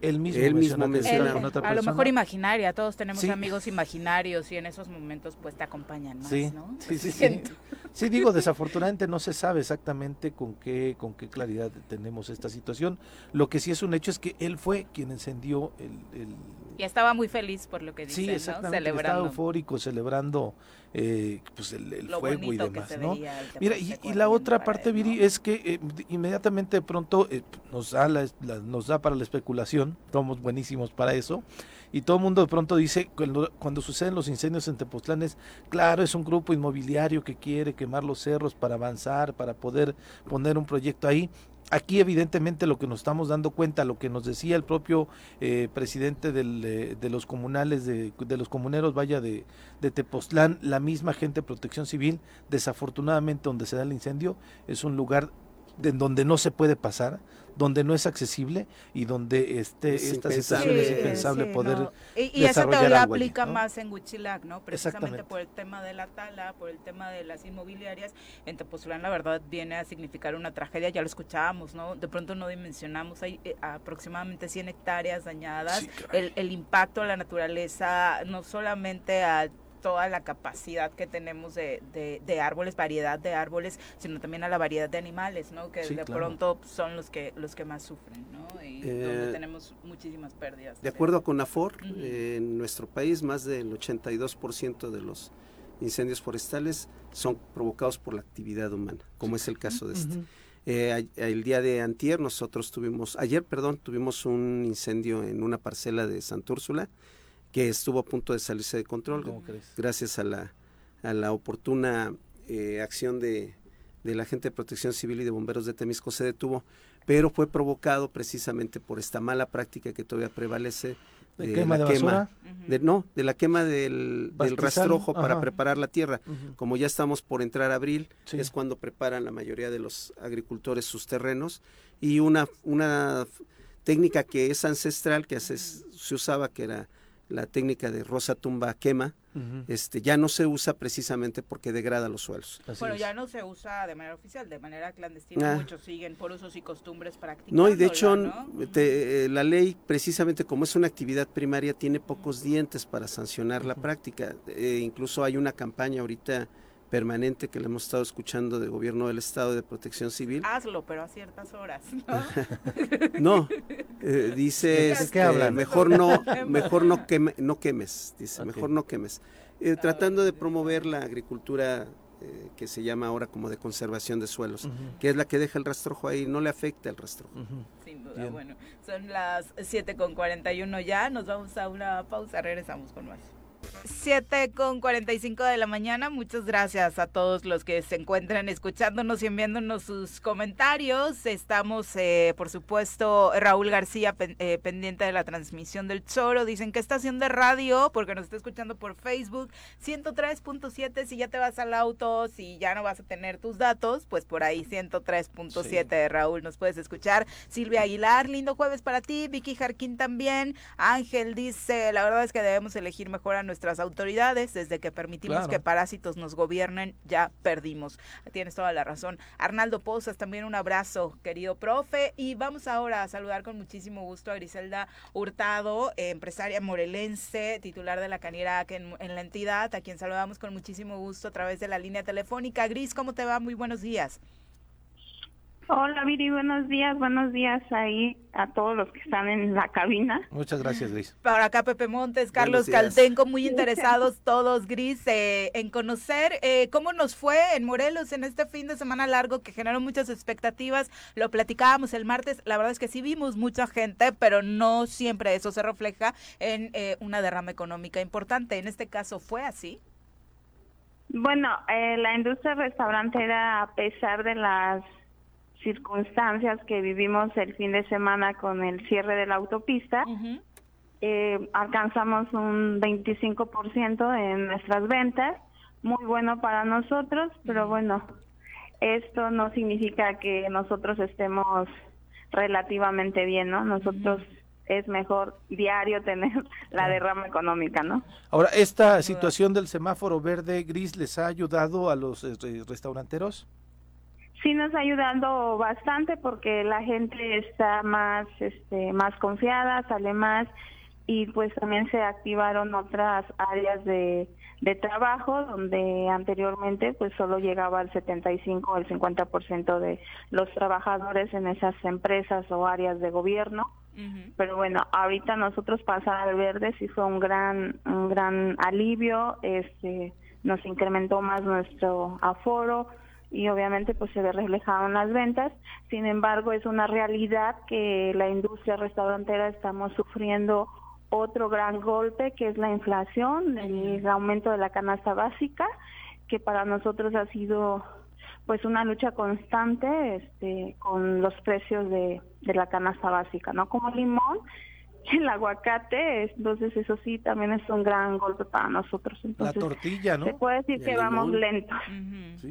Él mismo, Él mismo menciona con otra a lo persona. mejor imaginaria, todos tenemos Sí. amigos imaginarios y en esos momentos pues te acompañan más, Sí, ¿no? sí, sí, sí. Siento. Sí, digo, desafortunadamente no se sabe exactamente con qué, con qué claridad tenemos esta situación. Lo que sí es un hecho es que él fue quien encendió el... el- Y estaba muy feliz por lo que dice, sí, ¿no? exactamente, que estaba eufórico, celebrando eh, pues el, fuego y demás, ¿no? Mira, y, la otra parte, Viri, ¿no? es que eh, inmediatamente de pronto eh, nos da la, la- nos da para la especulación, somos buenísimos para eso, y todo el mundo de pronto dice, cuando, cuando suceden los incendios en Tepoztlán es, claro, es un grupo inmobiliario que quiere quemar los cerros para avanzar, para poder poner un proyecto ahí. Aquí evidentemente lo que nos estamos dando cuenta, lo que nos decía el propio eh, presidente eh, de los comunales, de, de los comuneros, vaya, de, de Tepoztlán, la misma gente de protección civil, desafortunadamente donde se da el incendio, es un lugar de donde no se puede pasar, donde no es accesible y donde este, Es esta situación es impensable sí, poder... no. Y, y eso desarrollar todavía algo allí, aplica ¿no? más en Huitzilac, ¿no? Precisamente Exactamente. por el tema de la tala, por el tema de las inmobiliarias. En Tepoztlán, la verdad, viene a significar una tragedia, ya lo escuchábamos, ¿no? De pronto no dimensionamos, hay eh, aproximadamente 100 hectáreas dañadas. Sí, el, el impacto a la naturaleza, no solamente a toda la capacidad que tenemos de, de, de árboles, variedad de árboles, sino también a la variedad de animales, ¿no? Que Sí, de claro. pronto son los que los que más sufren, ¿no? Y Eh, donde tenemos muchísimas pérdidas. De acuerdo a CONAFOR, Ujú. eh, en nuestro país más del 82% de los incendios forestales son provocados por la actividad humana, como es el caso de este. Eh, el día de antier nosotros tuvimos, ayer, perdón, tuvimos un incendio en una parcela de Santúrsula que estuvo a punto de salirse de control ¿Cómo crees? gracias a la, a la oportuna eh, acción de, de la gente de protección civil y de bomberos de Temisco se detuvo, pero fue provocado precisamente por esta mala práctica que todavía prevalece ¿De quema la de? Ujú. de- no, de la quema del, del rastrojo para preparar la tierra. Como ya estamos por entrar a abril, Sí. es cuando preparan la mayoría de los agricultores sus terrenos y una, una técnica que es ancestral, que hace- se usaba, que era la técnica de rosa tumba quema, este, ya no se usa precisamente porque degrada los suelos. Así Bueno, es. ya no se usa de manera oficial, de manera clandestina. Ah. Muchos siguen por usos y costumbres prácticas. No, y de hecho te- eh, la ley, precisamente como es una actividad primaria, tiene pocos dientes para sancionar la práctica. Eh, incluso hay una campaña ahorita permanente que le hemos estado escuchando del gobierno del Estado de Protección Civil. Hazlo, pero a ciertas horas. No, *laughs* eh, dice este, mejor no, *laughs* mejor no, queme, no quemes, dice, mejor no quemes. Eh, tratando de promover la agricultura eh, que se llama ahora como de conservación de suelos, que es la que deja el rastrojo ahí, no le afecta el rastrojo. Sin duda, bueno, son las 7 con 41 ya, nos vamos a una pausa, regresamos con más. 7 con 45 de la mañana. Muchas gracias a todos los que se encuentran escuchándonos y enviándonos sus comentarios. Estamos, eh, por supuesto, Raúl García eh, pendiente de la transmisión del Choro. Dicen que estación de radio, porque nos está escuchando por Facebook, 103.7. Si ya te vas al auto, si ya no vas a tener tus datos, pues por ahí 103.7 de Raúl nos puedes escuchar. Silvia Aguilar, lindo jueves para ti. Vicky Jarquín también. Ángel dice, la verdad es que debemos elegir mejor a nuestras autoridades, desde que permitimos que parásitos nos gobiernen, ya perdimos. Tienes toda la razón. Arnaldo Pozas, también un abrazo, querido profe. Y vamos ahora a saludar con muchísimo gusto a Griselda Hurtado, empresaria morelense, titular de la Caniera en, en la entidad, a quien saludamos con muchísimo gusto a través de la línea telefónica. Gris, ¿cómo te va? Muy buenos días. Hola Viri, buenos días, buenos días ahí a todos los que están en la cabina. Muchas gracias, Gris. Para acá Pepe Montes, Carlos Caltenco, muy interesados todos, Gris, eh, en conocer eh, cómo nos fue en Morelos en este fin de semana largo que generó muchas expectativas. Lo platicábamos el martes, la verdad es que sí vimos mucha gente, pero no siempre eso se refleja en eh, una derrama económica importante. En este caso fue así. Bueno, la industria restaurantera, a pesar de las circunstancias que vivimos el fin de semana con el cierre de la autopista, eh, alcanzamos un 25% en nuestras ventas, muy bueno para nosotros, pero bueno, esto no significa que nosotros estemos relativamente bien, ¿no? Nosotros es mejor diario tener *laughs* la derrama económica, ¿no? Ahora, ¿esta situación del semáforo verde gris les ha ayudado a los eh, restauranteros? Sí nos ha ayudado bastante porque la gente está más este más confiada sale más y pues también se activaron otras áreas de, de trabajo donde anteriormente pues solo llegaba al 75 o el 50% de los trabajadores en esas empresas o áreas de gobierno. Pero bueno ahorita nosotros pasar al verde sí fue un gran un gran alivio este nos incrementó más nuestro aforo y obviamente pues se ve reflejado en las ventas. Sin embargo, es una realidad que la industria restaurantera estamos sufriendo otro gran golpe que es la inflación, el aumento de la canasta básica, que para nosotros ha sido pues una lucha constante este con los precios de, de la canasta básica, ¿no? Como limón *laughs* el aguacate, entonces eso sí también es un gran golpe para nosotros. Entonces, la tortilla, ¿no? Se puede decir que vamos lentos.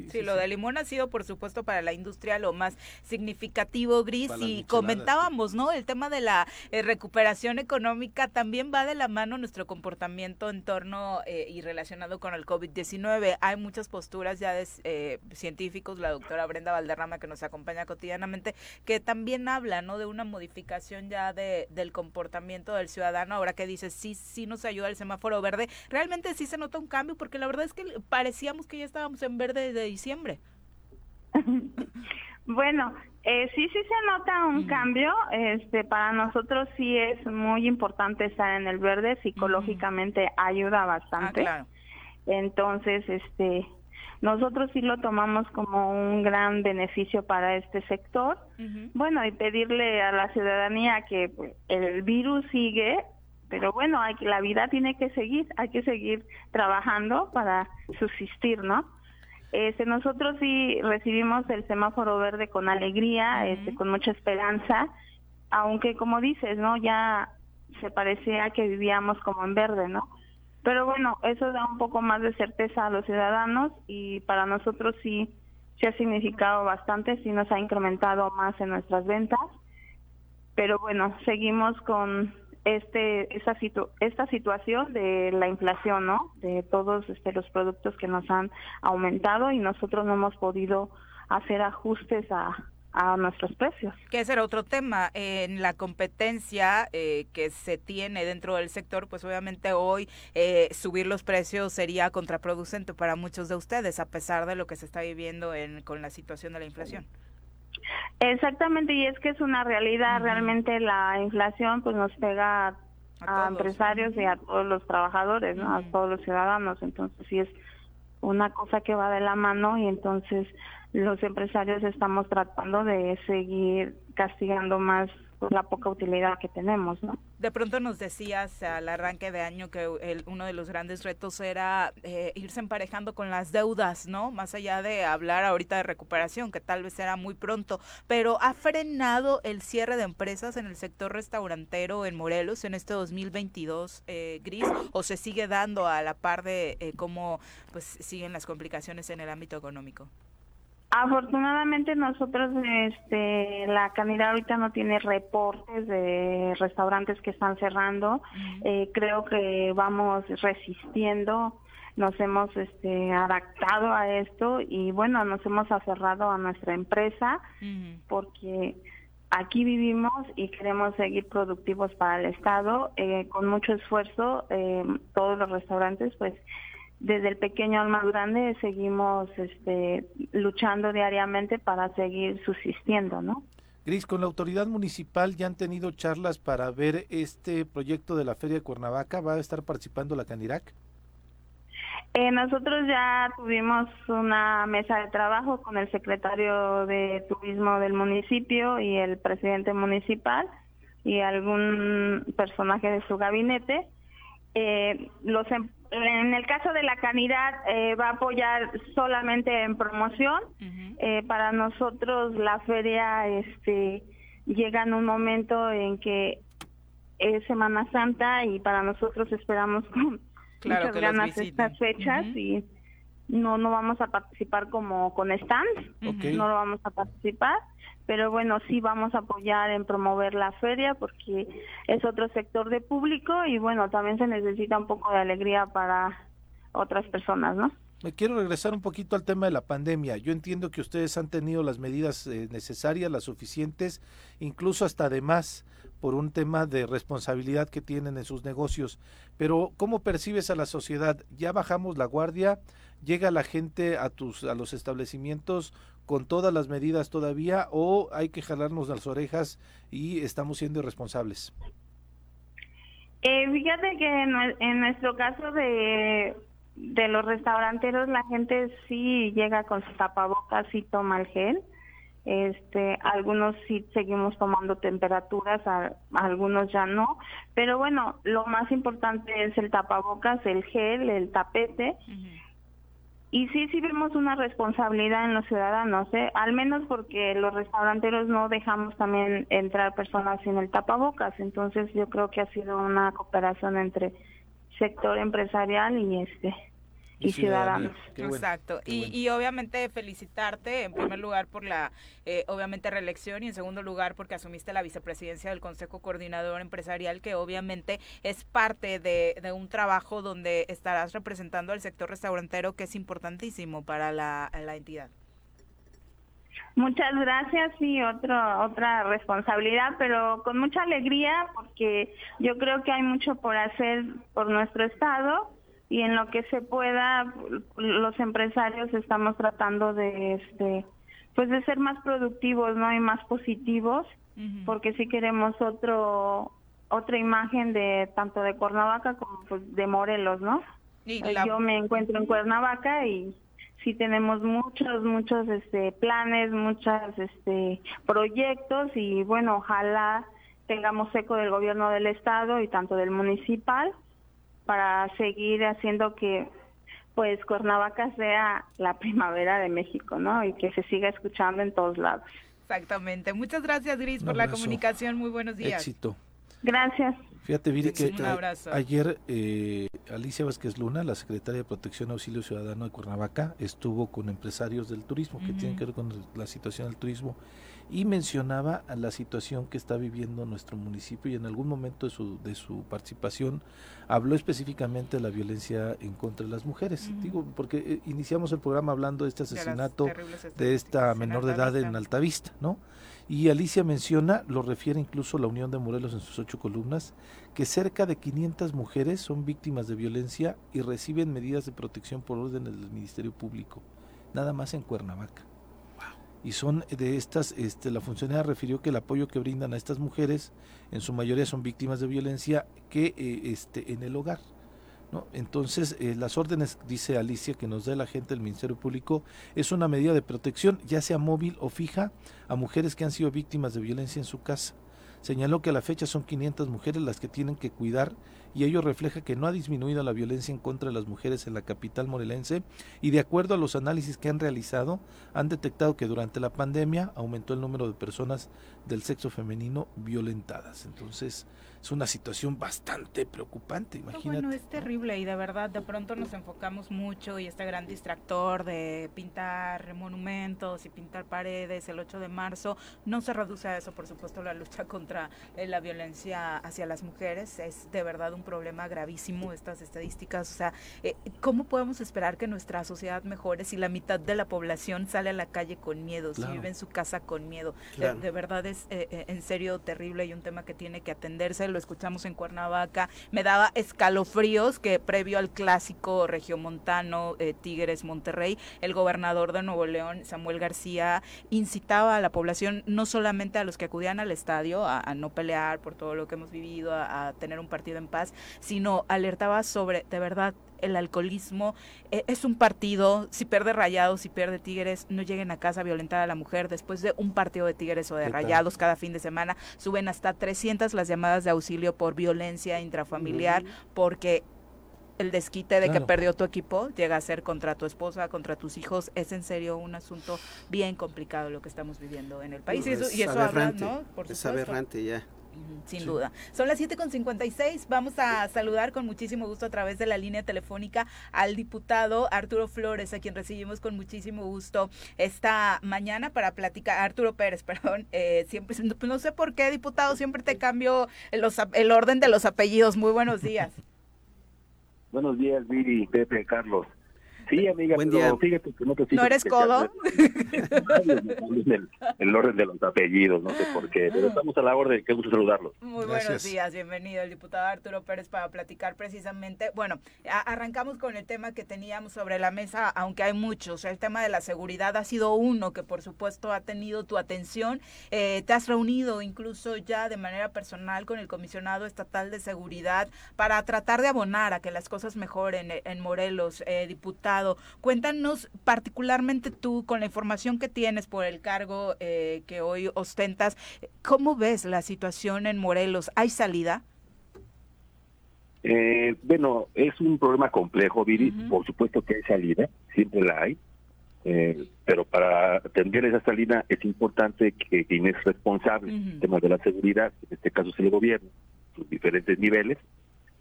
sí, lo de limón ha sido, por supuesto, para la industria lo más significativo, Gris, y comentábamos, ¿no? El tema de la eh, recuperación económica también va de la mano nuestro comportamiento en torno eh, y relacionado con el COVID-19. Hay muchas posturas ya de eh, científicos, la doctora Brenda Valderrama, que nos acompaña cotidianamente, que también habla, ¿no? De una modificación ya de, del comportamiento del ciudadano, ahora que dice sí, sí nos ayuda el semáforo verde, realmente sí se nota un cambio, porque la verdad es que parecíamos que ya estábamos en verde desde diciembre. *laughs* bueno, eh, sí, sí se nota un cambio. Este, para nosotros sí es muy importante estar en el verde. Psicológicamente ayuda bastante. Ah, Entonces, este, nosotros sí lo tomamos como un gran beneficio para este sector. Bueno, y pedirle a la ciudadanía que pues, el virus sigue, pero bueno, hay que, la vida tiene que seguir, hay que seguir trabajando para subsistir, ¿no? Este, nosotros sí recibimos el semáforo verde con alegría, este, con mucha esperanza, aunque como dices, ¿no? Ya se parecía que vivíamos como en verde, ¿no? Pero bueno, eso da un poco más de certeza a los ciudadanos y para nosotros sí, sí ha significado bastante, sí nos ha incrementado más en nuestras ventas. Pero bueno, seguimos con este esta, esta situación de la inflación, ¿no? De todos este, los productos que nos han aumentado y nosotros no hemos podido hacer ajustes a, a nuestros precios. Que ese era otro tema. En la competencia eh, que se tiene dentro del sector, pues obviamente hoy eh, subir los precios sería contraproducente para muchos de ustedes, a pesar de lo que se está viviendo en, con la situación de la inflación. Exactamente, y es que es una realidad, realmente la inflación pues nos pega a, empresarios y a todos los trabajadores, ¿no? a todos los ciudadanos, entonces sí es una cosa que va de la mano y entonces los empresarios estamos tratando de seguir castigando más por la poca utilidad que tenemos, ¿no? De pronto nos decías al arranque de año que el, uno de los grandes retos era eh, irse emparejando con las deudas, ¿no? Más allá de hablar ahorita de recuperación, que tal vez era muy pronto, pero ¿ha frenado el cierre de empresas en el sector restaurantero en Morelos en este 2022, eh, Gris? ¿O se sigue dando a la par de eh, cómo pues siguen las complicaciones en el ámbito económico? Afortunadamente nosotros, este, la canidad ahorita no tiene reportes de restaurantes que están cerrando. Eh, creo que vamos resistiendo, nos hemos este, adaptado a esto y bueno, nos hemos aferrado a nuestra empresa porque aquí vivimos y queremos seguir productivos para el Estado. Eh, con mucho esfuerzo, eh, todos los restaurantes pues desde el pequeño al más grande seguimos este, luchando diariamente para seguir subsistiendo, ¿no? Gris, con la autoridad municipal ya han tenido charlas para ver este proyecto de la Feria de Cuernavaca. ¿Va a estar participando la Canirac? Eh, nosotros ya tuvimos una mesa de trabajo con el secretario de Turismo del municipio y el presidente municipal y algún personaje de su gabinete. Eh, los em, en el caso de la Canidad eh, va a apoyar solamente en promoción. Eh, para nosotros la feria este, llega en un momento en que es Semana Santa y para nosotros esperamos *laughs* con muchas ganas estas fechas y no no vamos a participar como con stands, no lo vamos a participar pero bueno, sí vamos a apoyar en promover la feria porque es otro sector de público y bueno, también se necesita un poco de alegría para otras personas, ¿no? Me quiero regresar un poquito al tema de la pandemia. Yo entiendo que ustedes han tenido las medidas eh, necesarias, las suficientes, incluso hasta de más, por un tema de responsabilidad que tienen en sus negocios. Pero, ¿cómo percibes a la sociedad? ¿Ya bajamos la guardia? ¿Llega la gente a, tus, a los establecimientos con todas las medidas todavía o hay que jalarnos las orejas y estamos siendo irresponsables? Eh, fíjate que en, nuestro caso de, de los restauranteros la gente sí llega con su tapabocas y toma el gel. Este, algunos sí seguimos tomando temperaturas, algunos ya no, pero bueno, lo más importante es el tapabocas, el gel, el tapete. Y sí, sí vemos una responsabilidad en los ciudadanos, ¿eh? al menos porque los restauranteros no dejamos también entrar personas sin el tapabocas. Entonces yo creo que ha sido una cooperación entre sector empresarial y este y, ciudadanos. Exacto. y, y, obviamente felicitarte en primer lugar por la, eh, obviamente, reelección y en segundo lugar porque asumiste la vicepresidencia del Consejo Coordinador Empresarial, que obviamente es parte de, de un trabajo donde estarás representando al sector restaurantero, que es importantísimo para la, la entidad. Muchas gracias y otro, otra responsabilidad, pero con mucha alegría porque yo creo que hay mucho por hacer por nuestro estado y en lo que se pueda los empresarios estamos tratando de este pues de ser más productivos no y más positivos porque si queremos otro otra imagen de tanto de Cuernavaca como pues, de Morelos no yo me encuentro en Cuernavaca y sí tenemos muchos muchos este planes muchos este proyectos y bueno ojalá tengamos eco del gobierno del estado y tanto del municipal para seguir haciendo que pues Cuernavaca sea la primavera de México, ¿no? Y que se siga escuchando en todos lados. Exactamente. Muchas gracias, Gris, por la comunicación. Muy buenos días. Éxito. Gracias. Fíjate, Viri, que ayer eh, Alicia Vázquez Luna, la secretaria de Protección y Auxilio Ciudadano de Cuernavaca, estuvo con empresarios del turismo que tienen que ver con la situación del turismo y mencionaba a la situación que está viviendo nuestro municipio y en algún momento de su, de su participación habló específicamente de la violencia en contra de las mujeres. Digo, porque eh, iniciamos el programa hablando de este asesinato de, esta menor de edad en Altavista, ¿no? Y Alicia menciona, lo refiere incluso la Unión de Morelos en sus ocho columnas, que cerca de 500 mujeres son víctimas de violencia y reciben medidas de protección por orden del Ministerio Público, nada más en Cuernavaca y son de estas, este, la funcionaria refirió que el apoyo que brindan a estas mujeres, en su mayoría son víctimas de violencia que eh, este, en el hogar. ¿no? Entonces, eh, las órdenes, dice Alicia, que nos da la gente del Ministerio Público, es una medida de protección, ya sea móvil o fija, a mujeres que han sido víctimas de violencia en su casa. Señaló que a la fecha son 500 mujeres las que tienen que cuidar y ello refleja que no ha disminuido la violencia en contra de las mujeres en la capital morelense y de acuerdo a los análisis que han realizado han detectado que durante la pandemia aumentó el número de personas del sexo femenino violentadas. Entonces, es una situación bastante preocupante, imagínate. Bueno, es terrible y de verdad de pronto nos enfocamos mucho y este gran distractor de pintar monumentos y pintar paredes el 8 de marzo no se reduce a eso, por supuesto, la lucha *laughs* contra eh, la violencia hacia las mujeres es de verdad un problema gravísimo estas estadísticas, o sea, eh, ¿cómo podemos esperar que nuestra sociedad mejore si la mitad de la población sale a la calle con miedo, si vive en su casa con miedo? De, verdad es eh, en serio terrible y un tema que tiene que atenderse lo escuchamos en Cuernavaca, me daba escalofríos que previo al clásico regiomontano eh, Tigres Monterrey, el gobernador de Nuevo León, Samuel García, incitaba a la población, no solamente a los que acudían al estadio, a, no pelear por todo lo que hemos vivido, a tener un partido en paz, sino alertaba sobre, de verdad, el alcoholismo. Eh, es un partido, si pierde Rayados, si pierde Tigres, no lleguen a casa a violentar a la mujer. Después de un partido de Tigres o de Rayados cada fin de semana, suben hasta 300 las llamadas de auxilio por violencia intrafamiliar, porque el desquite de que perdió tu equipo llega a ser contra tu esposa, contra tus hijos. Es en serio un asunto bien complicado lo que estamos viviendo en el país. y eso, y eso habla, ¿no? Por es aberrante ya sin duda. Son las 7.56. Vamos a saludar con muchísimo gusto a través de la línea telefónica al diputado Arturo Flores, a quien recibimos con muchísimo gusto esta mañana para platicar. Arturo Pérez, *laughs* perdón. Eh, siempre, no sé por qué, diputado, siempre te cambio los, el orden de los apellidos. Muy buenos días. *laughs* buenos días, Viri, Pepe, Carlos. Sí, amiga, Buen día. fíjate que no te ¿No eres codo? *laughs* El, el, orden de los apellidos, no sé por qué, pero estamos a la orden, qué gusto saludarlos. Muy buenos días, bienvenido el diputado Arturo Pérez para platicar precisamente, bueno, arrancamos con el tema que teníamos sobre la mesa, aunque hay muchos, el tema de la seguridad ha sido uno que por supuesto ha tenido tu atención, eh, te has reunido incluso ya de manera personal con el comisionado estatal de seguridad para tratar de abonar a que las cosas mejoren en Morelos, eh, diputado Cuéntanos particularmente tú, con la información que tienes por el cargo eh, que hoy ostentas, ¿cómo ves la situación en Morelos? ¿Hay salida? Eh, bueno, es un problema complejo, Viri. Por supuesto que hay salida, siempre la hay. Eh, pero para atender esa salida es importante que quien es responsable del tema de la seguridad, en este caso es el gobierno, sus diferentes niveles,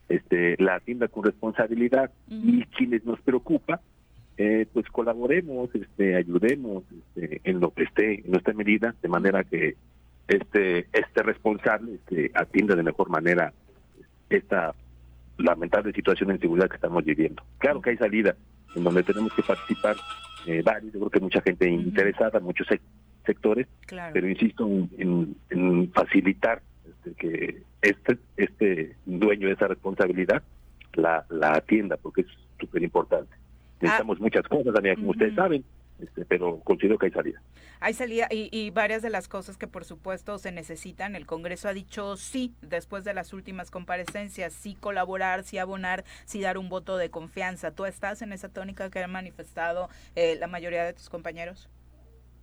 este, la atienda con responsabilidad y quienes nos preocupa, eh, pues colaboremos, este, ayudemos este, en lo que esté, en nuestra medida, de manera que este, este responsable este, atienda de mejor manera esta lamentable situación en seguridad que estamos viviendo. Claro que hay salida en donde tenemos que participar eh, varios, yo creo que mucha gente interesada, muchos sectores, pero insisto en, en facilitar que este, este dueño de esa responsabilidad la, la atienda, porque es súper importante. Necesitamos ah. muchas cosas, también, como ustedes saben, este, pero considero que hay salida. Hay salida y, y, varias de las cosas que por supuesto se necesitan. El Congreso ha dicho sí, después de las últimas comparecencias, sí colaborar, sí abonar, sí dar un voto de confianza. ¿Tú estás en esa tónica que han manifestado eh, la mayoría de tus compañeros?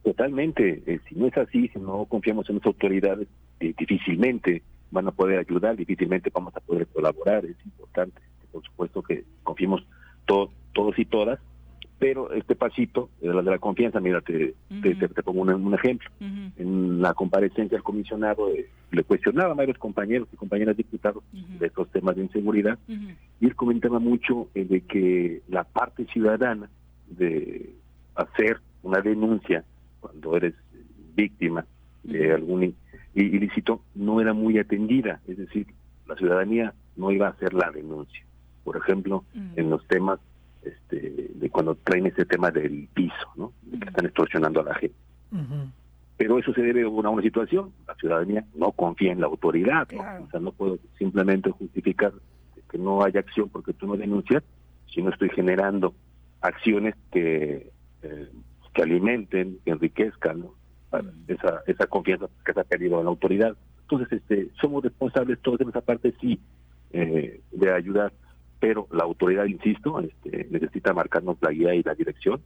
Totalmente. Eh, si no es así, si no confiamos en las autoridades, difícilmente van a poder ayudar, difícilmente vamos a poder colaborar, es importante, por supuesto que confiemos todos y todas, pero este pasito de la, de la confianza, mira, te, te, pongo un, ejemplo. En la comparecencia al comisionado eh, le cuestionaba a varios compañeros y compañeras diputados de estos temas de inseguridad y él comentaba mucho eh, de que la parte ciudadana de hacer una denuncia cuando eres víctima de algún ilícito no era muy atendida, es decir, la ciudadanía no iba a hacer la denuncia. Por ejemplo, en los temas este, de cuando traen ese tema del piso, ¿no? De que están extorsionando a la gente. Pero eso se debe a una, situación, la ciudadanía no confía en la autoridad, ¿no? o sea, no puedo simplemente justificar que no haya acción porque tú no denuncias, si no estoy generando acciones que, eh, que alimenten, que enriquezcan esa, esa confianza que se ha perdido en la autoridad. Entonces, este, somos responsables todos en esa parte, sí, eh, de ayudar, pero la autoridad, insisto, este, necesita marcarnos la guía y la dirección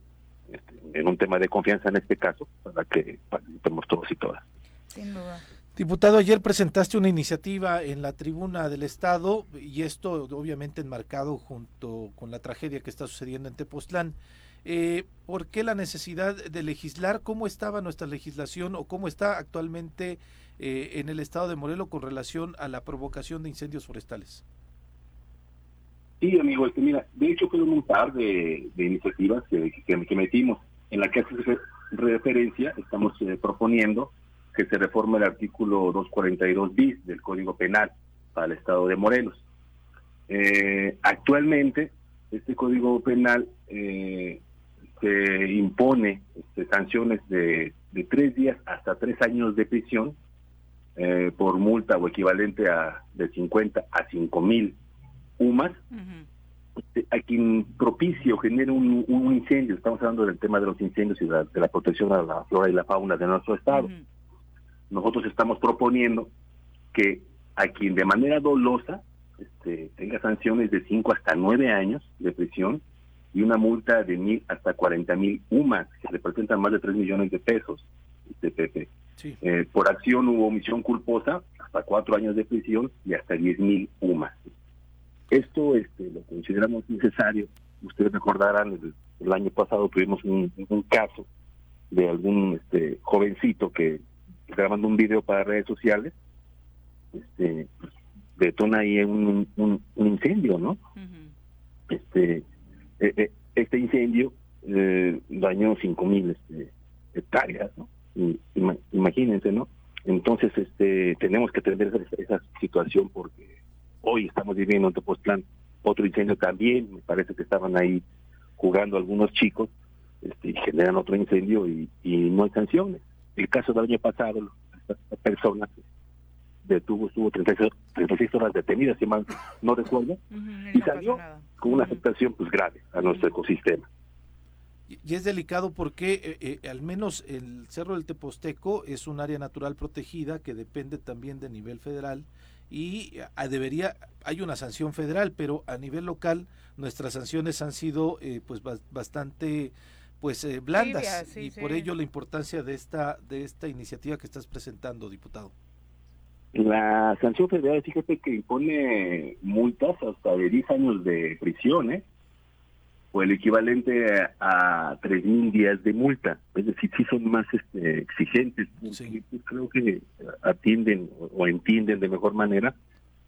este, en un tema de confianza en este caso, para que participemos todos y todas. Sin duda. Diputado, ayer presentaste una iniciativa en la tribuna del Estado y esto obviamente enmarcado junto con la tragedia que está sucediendo en Tepoztlán. Eh, ¿Por qué la necesidad de legislar? ¿Cómo estaba nuestra legislación o cómo está actualmente eh, en el Estado de Morelos con relación a la provocación de incendios forestales? Sí, amigo, este, mira, de hecho fueron un par de, iniciativas que, que, metimos. En la que hace referencia, estamos eh, proponiendo que se reforme el artículo 242 bis del Código Penal para el Estado de Morelos. Eh, actualmente, este Código Penal eh, se impone este, sanciones de, de, tres días hasta tres años de prisión eh, por multa o equivalente a de 50 a 5 mil UMAS. Este, a quien propicie o genere un, incendio, estamos hablando del tema de los incendios y de la protección a la flora y la fauna de nuestro estado. Nosotros estamos proponiendo que a quien de manera dolosa este, tenga sanciones de 5 hasta 9 años de prisión y una multa de mil hasta 40 mil UMAS, que representan más de 3 millones de pesos, este, eh, por acción u omisión culposa, hasta 4 años de prisión y hasta 10 mil UMAS. Esto este, lo consideramos necesario. Ustedes recordarán, el, año pasado tuvimos un, un caso de algún este, jovencito que grabando un video para redes sociales, este, detona ahí un, un, incendio, ¿no? Este e, e, este incendio eh, dañó cinco mil este, hectáreas, ¿no? imagínense, ¿no? Entonces, este, tenemos que atender esa, situación porque hoy estamos viviendo en Tepoztlán otro incendio también, me parece que estaban ahí jugando algunos chicos este, y generan otro incendio y, y no hay sanciones. El caso del año pasado, esta persona detuvo, estuvo 36, horas detenidas, si mal no recuerdo, y, salió con una afectación pues grave a nuestro ecosistema. Y es delicado porque eh, eh, al menos el Cerro del Teposteco es un área natural protegida que depende también de nivel federal y ah, debería hay una sanción federal, pero a nivel local nuestras sanciones han sido eh, pues bastante pues eh, blandas y por ello la importancia de esta de esta iniciativa que estás presentando, diputado. La sanción federal, fíjate que impone multas hasta de 10 años de prisión, ¿eh? o el equivalente a 3.000 días de multa. Es decir, sí son más este, exigentes. Creo que atienden o, entienden de mejor manera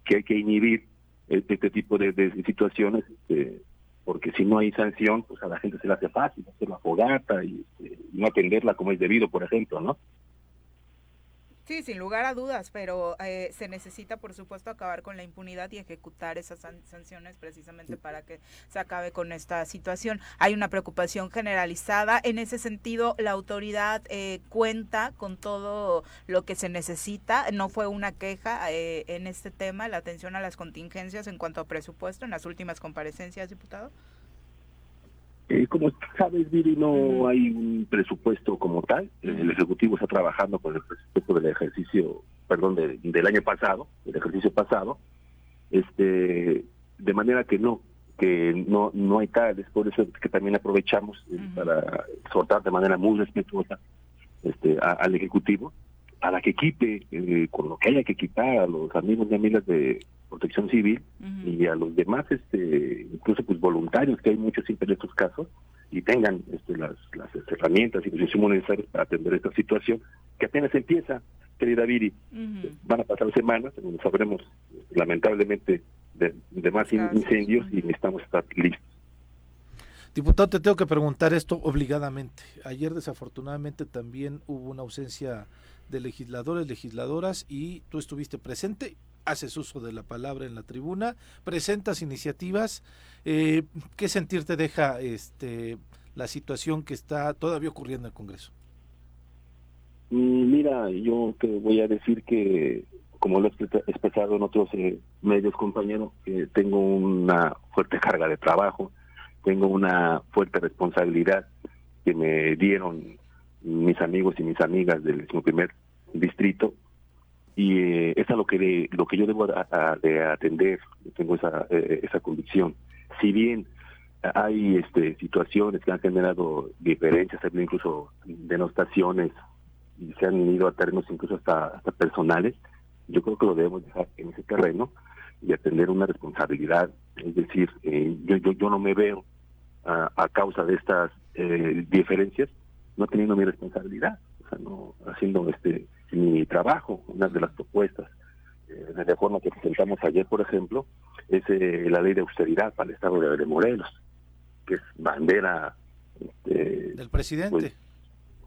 que hay que inhibir este, este tipo de, de situaciones este, porque si no hay sanción, pues a la gente se le hace fácil hacer la fogata y, este, no atenderla como es debido, por ejemplo, ¿no? Sí, sin lugar a dudas, pero eh, se necesita, por supuesto, acabar con la impunidad y ejecutar esas sanciones precisamente para que se acabe con esta situación. Hay una preocupación generalizada. En ese sentido, la autoridad eh, cuenta con todo lo que se necesita. No fue una queja eh, en este tema, la atención a las contingencias en cuanto a presupuesto en las últimas comparecencias, diputado. Eh, como sabes, Viri, no hay un presupuesto como tal. El Ejecutivo está trabajando con el presupuesto del ejercicio, perdón, del año pasado, el ejercicio pasado, este, de manera que no, que no no hay tales, por eso que también aprovechamos eh, para exhortar de manera muy respetuosa este, al Ejecutivo para que equipe eh, con lo que haya que equipar a los amigos y amigas de protección civil y a los demás, este, incluso pues voluntarios, que hay muchos siempre en estos casos, y tengan este, las, las herramientas y los insumos necesarios para atender esta situación, que apenas empieza, querida Viri. Van a pasar semanas, sabremos lamentablemente de, más incendios y necesitamos estar listos. Diputado, te tengo que preguntar esto obligadamente. Ayer desafortunadamente también hubo una ausencia de legisladores, legisladoras y tú estuviste presente, haces uso de la palabra en la tribuna, presentas iniciativas. Eh, ¿Qué sentir te deja este, la situación que está todavía ocurriendo en el Congreso? Mm, mira, yo te voy a decir que, como lo he expresado en otros eh, medios, compañeros, que tengo una fuerte carga de trabajo, tengo una fuerte responsabilidad que me dieron mis amigos y mis amigas del primer distrito y eh, es a lo que lo que yo debo de atender tengo esa eh, esa convicción. Si bien hay este situaciones que han generado diferencias incluso denostaciones y se han ido a terrenos incluso hasta hasta personales yo creo que lo debemos dejar en ese terreno y atender una responsabilidad. Es decir eh, yo, yo yo no me veo a, causa de estas eh, diferencias no teniendo mi responsabilidad o sea no haciendo este mi trabajo, una de las propuestas eh, de reforma que presentamos ayer, por ejemplo, es eh, la ley de austeridad para el Estado de Morelos, que es bandera este, del presidente. Pues,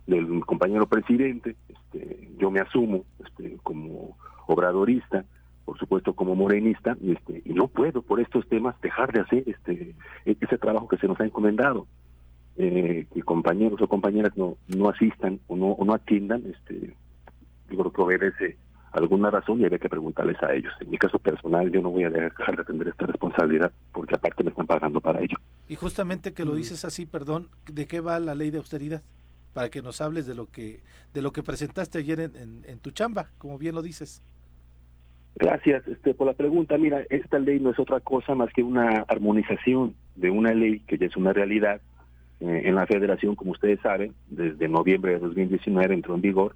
del compañero presidente, este, yo me asumo este, como obradorista, por supuesto como morenista, y, este, y no puedo por estos temas dejar de hacer este ese trabajo que se nos ha encomendado. Eh, que compañeros o compañeras no no asistan o no, o no atiendan este yo creo que obedece alguna razón y había que preguntarles a ellos. En mi caso personal, yo no voy a dejar de atender esta responsabilidad porque aparte me están pagando para ello. Y justamente que lo mm. dices así, perdón, ¿de qué va la ley de austeridad? Para que nos hables de lo que de lo que presentaste ayer en, en, tu chamba, como bien lo dices. Gracias este, por la pregunta. Mira, esta ley no es otra cosa más que una armonización de una ley que ya es una realidad eh, en la federación, como ustedes saben, desde noviembre de 2019 entró en vigor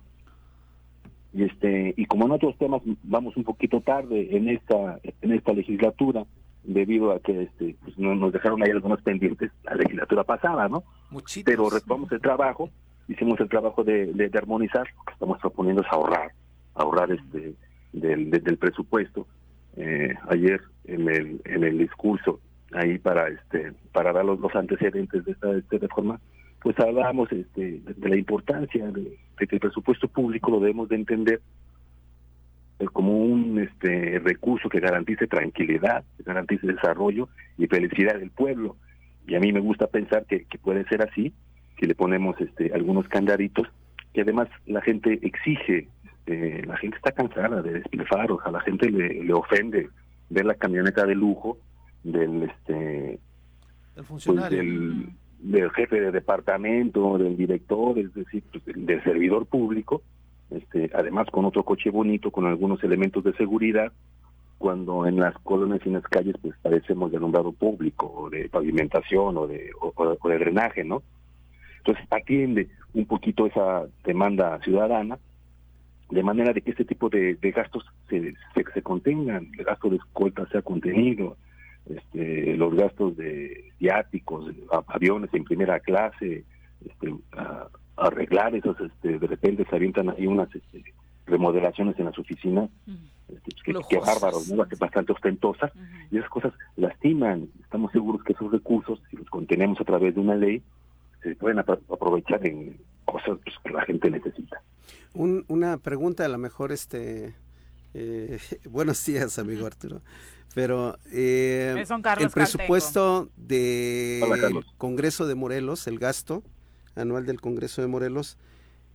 y este y como en otros temas vamos un poquito tarde en esta en esta legislatura debido a que este pues no, nos dejaron ahí algunos pendientes la legislatura pasada no pero retomamos el trabajo hicimos el trabajo de, de, armonizar lo que estamos proponiendo es ahorrar ahorrar este del, del presupuesto. Eh, ayer en el en el discurso ahí para este para dar los, los antecedentes de esta, de esta reforma pues hablábamos este, de, la importancia de, que el presupuesto público lo debemos de entender eh, como un este recurso que garantice tranquilidad, que garantice desarrollo y felicidad del pueblo. Y a mí me gusta pensar que, puede ser así, que le ponemos este algunos candaditos, que además la gente exige, este, la gente está cansada de despilfarros, a la gente le, le ofende ver la camioneta de lujo del este el funcionario. Pues, del jefe de departamento, del director, es decir, pues, del servidor público, este, además con otro coche bonito, con algunos elementos de seguridad, cuando en las colonias y en las calles pues padecemos de alumbrado público, de pavimentación, o de, o, de drenaje, ¿no? Entonces atiende un poquito esa demanda ciudadana, de manera de que este tipo de, gastos se, se, se contengan, el gasto de escolta sea contenido, este, los gastos de viáticos, aviones en primera clase, este, arreglar esos, este, de repente se avientan ahí unas este, remodelaciones en las oficinas, este, pues, que, bárbaros, ¿no? bastante ostentosas, y esas cosas lastiman. Estamos seguros que esos recursos, si los contenemos a través de una ley, se pueden aprovechar en cosas pues, que la gente necesita. una pregunta, a lo mejor, este, eh, *laughs* buenos días, amigo Arturo. Pero eh, el presupuesto del Congreso de Morelos, el gasto anual del Congreso de Morelos,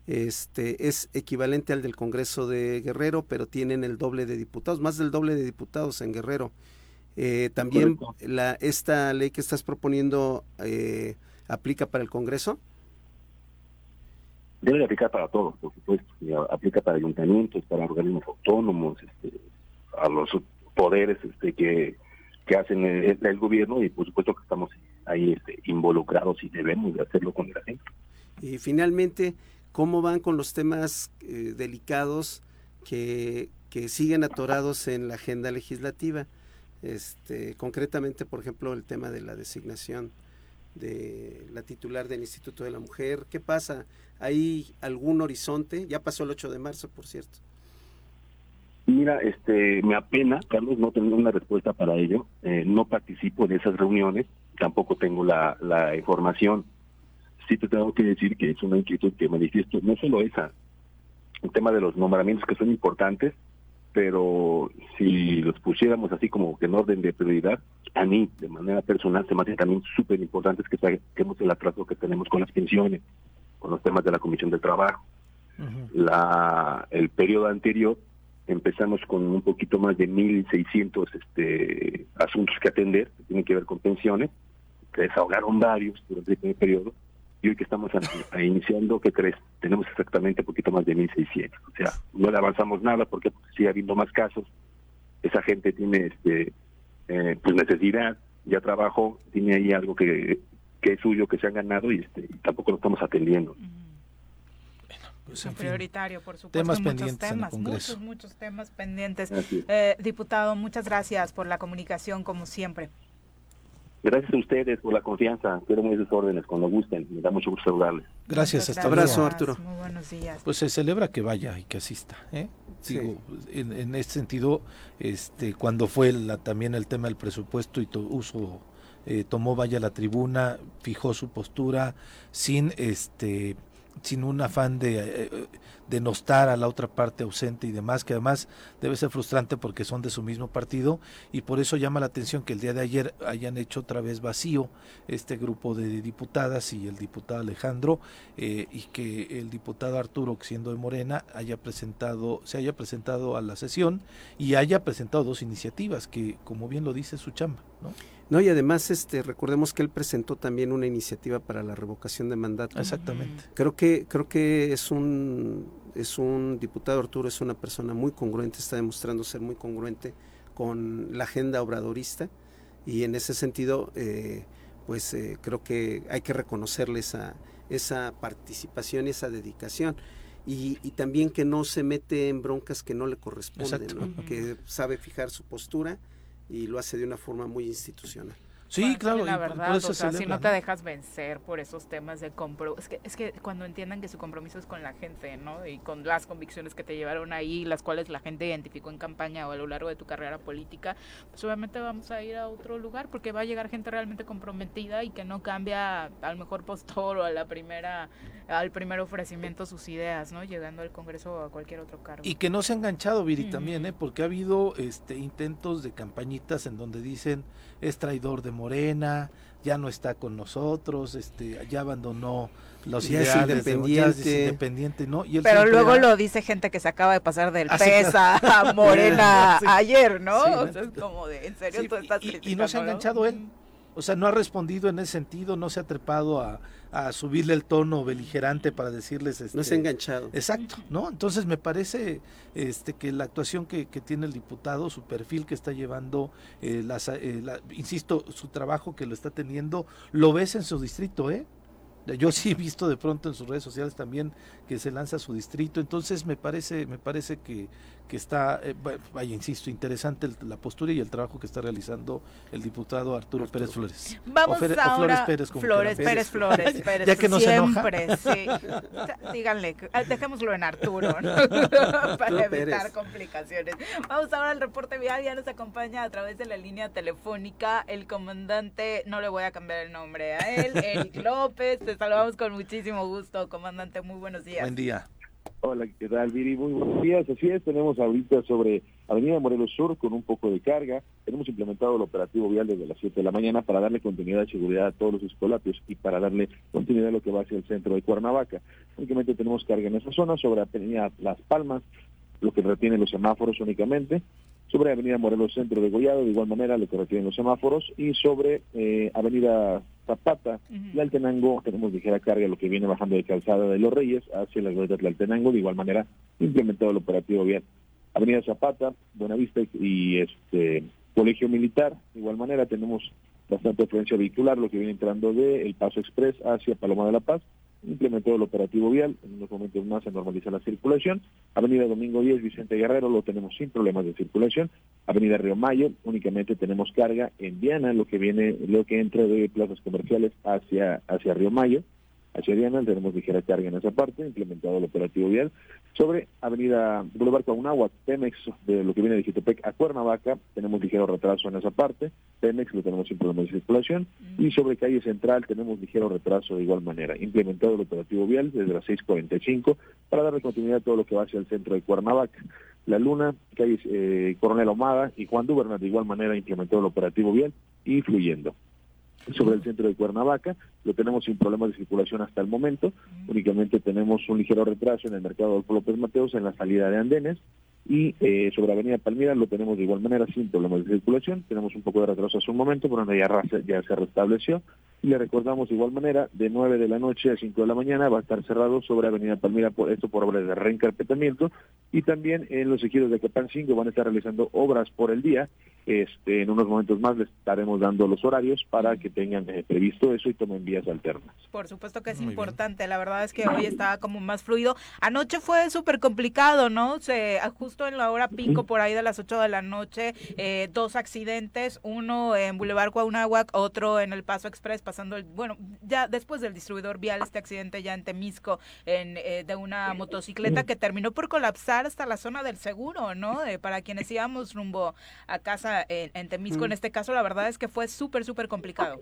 este es equivalente al del Congreso de Guerrero, pero tienen el doble de diputados, más del doble de diputados en Guerrero. Eh, también la esta ley que estás proponiendo eh, aplica para el Congreso. Debe aplicar para todos, por supuesto. Aplica para ayuntamientos, para organismos autónomos, este, a los poderes este, que, hacen el, gobierno y por supuesto que estamos ahí este, involucrados y debemos de hacerlo con la gente. Y finalmente, ¿cómo van con los temas eh, delicados que, que siguen atorados en la agenda legislativa? Este, concretamente, por ejemplo, el tema de la designación de la titular del Instituto de la Mujer. ¿Qué pasa? ¿Hay algún horizonte? Ya pasó el 8 de marzo, por cierto. Mira, este, me apena, Carlos, no tengo una respuesta para ello. Eh, no participo en esas reuniones, tampoco tengo la, la información. Sí te tengo que decir que es una inquietud que manifiesto, no solo esa, el tema de los nombramientos que son importantes, pero si los pusiéramos así como que en orden de prioridad, a mí, de manera personal, se me hace también súper importante que saquemos el atraso que tenemos con las pensiones, con los temas de la Comisión de Trabajo. la, el periodo anterior empezamos con un poquito más de 1.600 este, asuntos que atender, que tienen que ver con pensiones, que desahogaron varios durante el periodo, y hoy que estamos iniciando, ¿qué crees? Tenemos exactamente un poquito más de 1.600. O sea, no le avanzamos nada porque sigue habiendo más casos. Esa gente tiene este eh, pues necesidad, ya trabajó, tiene ahí algo que, que es suyo, que se han ganado y, este, tampoco lo estamos atendiendo. Pues, prioritario, por supuesto. Temas muchos temas, muchos, muchos temas pendientes. Eh, diputado, muchas gracias por la comunicación, como siempre. Gracias a ustedes por la confianza. Quiero muy sus órdenes cuando gusten. Me da mucho gusto saludarles. Gracias, hasta abrazo, Arturo. Muy buenos días. Pues se celebra que vaya y que asista. ¿eh? en, en este sentido, este, cuando fue la, también el tema del presupuesto y uso eh, tomó vaya la tribuna, fijó su postura sin este sin un afán de, eh, denostar a la otra parte ausente y demás, que además debe ser frustrante porque son de su mismo partido y por eso llama la atención que el día de ayer hayan hecho otra vez vacío este grupo de diputadas y el diputado Alejandro eh, y que el diputado Arturo, siendo de Morena, haya presentado, se haya presentado a la sesión y haya presentado dos iniciativas que, como bien lo dice, su chamba, ¿no? No, y además este recordemos que él presentó también una iniciativa para la revocación de mandato. Exactamente. Creo que creo que es un es un diputado Arturo es una persona muy congruente, está demostrando ser muy congruente con la agenda obradorista y en ese sentido eh, pues eh, creo que hay que reconocerle esa esa participación y esa dedicación. Y, y, también que no se mete en broncas que no le corresponden, que sabe fijar su postura y lo hace de una forma muy institucional. Sí, claro. La verdad, o sea, si no te dejas vencer por esos temas de compromiso, es que, es que cuando entiendan que su compromiso es con la gente, ¿no? Y con las convicciones que te llevaron ahí, las cuales la gente identificó en campaña o a lo largo de tu carrera política, pues obviamente vamos a ir a otro lugar porque va a llegar gente realmente comprometida y que no cambia al mejor postor o a la primera al primer ofrecimiento sus ideas, ¿no? Llegando al Congreso o a cualquier otro cargo. Y que no se ha enganchado, Viri, también, ¿eh? Porque ha habido este intentos de campañitas en donde dicen es traidor de Morena, ya no está con nosotros, este, ya abandonó los ideales, independiente. ¿no? Pero luego lo dice gente que se acaba de pasar del PESA *laughs* a Morena ayer, ¿no? O sea, es como de, ¿en serio tú estás y, y no se ha enganchado él. O sea, no ha respondido en ese sentido, no se ha trepado a, a subirle el tono beligerante para decirles... Este, no se ha enganchado. Exacto, ¿no? Entonces me parece este, que la actuación que, que tiene el diputado, su perfil que está llevando, eh, las, eh, insisto, su trabajo que lo está teniendo, lo ves en su distrito, ¿eh? Yo sí he visto de pronto en sus redes sociales también que se lanza su distrito, entonces me parece, me parece que, que está, eh, vaya, insisto, interesante la postura y el trabajo que está realizando el diputado Arturo, Pérez Flores. Vamos a Flores Pérez. Flores, Pérez, Flores, *laughs* Pérez. ya que no siempre, sí. *laughs* Díganle, ah, dejémoslo en Arturo, ¿no? *laughs* Para evitar complicaciones. Vamos ahora al reporte vial, ya nos acompaña a través de la línea telefónica el comandante, no le voy a cambiar el nombre a él, Eric López. Te saludamos con muchísimo gusto, comandante. Muy buenos días. Buen día. Hola, ¿qué tal, Viri? Muy buenos días. Así es, tenemos ahorita sobre Avenida Morelos Sur con un poco de carga. Tenemos implementado el operativo vial desde las 7 de la mañana para darle continuidad de seguridad a todos los escolapios y para darle continuidad a lo que va hacia el centro de Cuernavaca. Únicamente tenemos carga en esa zona sobre Avenida Las Palmas, lo que retiene los semáforos únicamente sobre Avenida Morelos Centro de Gollado, de igual manera lo que retienen los semáforos, y sobre eh, Avenida Zapata y Altenango tenemos ligera carga, lo que viene bajando de Calzada de los Reyes hacia la glorieta de Altenango, de igual manera implementado el operativo bien. Avenida Zapata, Buenavista y este Colegio Militar, de igual manera tenemos bastante afluencia vehicular, lo que viene entrando de El Paso Express hacia Paloma de la Paz, implementó el operativo vial, en unos momentos más se normaliza la circulación. Avenida Domingo 10, Vicente Guerrero, lo tenemos sin problemas de circulación. Avenida Río Mayo, únicamente tenemos carga en Viana, lo que viene, lo que entra de plazas comerciales hacia, hacia Río Mayo. Hacia Diana, tenemos ligera carga en esa parte, implementado el operativo vial. Sobre Avenida Boulevard Coahunahuac, Pemex, de lo que viene de Jitepec a Cuernavaca, tenemos ligero retraso en esa parte, Pemex lo tenemos sin problema de circulación, y sobre calle central tenemos ligero retraso de igual manera, implementado el operativo vial desde las 6.45 para darle continuidad a todo lo que va hacia el centro de Cuernavaca. La Luna, calle eh, Coronel Omada y Juan Duberna de igual manera implementado el operativo vial y fluyendo sobre el centro de Cuernavaca, lo tenemos sin problemas de circulación hasta el momento, únicamente tenemos un ligero retraso en el mercado Adolfo López Mateos en la salida de andenes, y eh, sobre Avenida Palmira lo tenemos de igual manera sin problemas de circulación, tenemos un poco de retraso hace un momento, pero ya, ya se restableció, y le recordamos de igual manera, de 9 de la noche a 5 de la mañana va a estar cerrado sobre Avenida Palmira, por esto por obras de reencarpetamiento, y también en los ejidos de Capancingo van a estar realizando obras por el día, este, en unos momentos más les estaremos dando los horarios para que tengan eh, previsto eso y tomen vías alternas. Por supuesto que es importante, la verdad es que hoy estaba como más fluido. Anoche fue súper complicado, ¿no? Se, justo en la hora pico, por ahí de las 8 de la noche, eh, dos accidentes, uno en Boulevard Cuauhnáhuac, otro en el Paso Express, pasando, el, bueno, ya después del distribuidor vial, este accidente ya en Temisco, en, eh, de una motocicleta que terminó por colapsar hasta la zona del seguro, ¿no? para quienes íbamos rumbo a casa en, Temisco, en este caso, la verdad es que fue súper, súper complicado.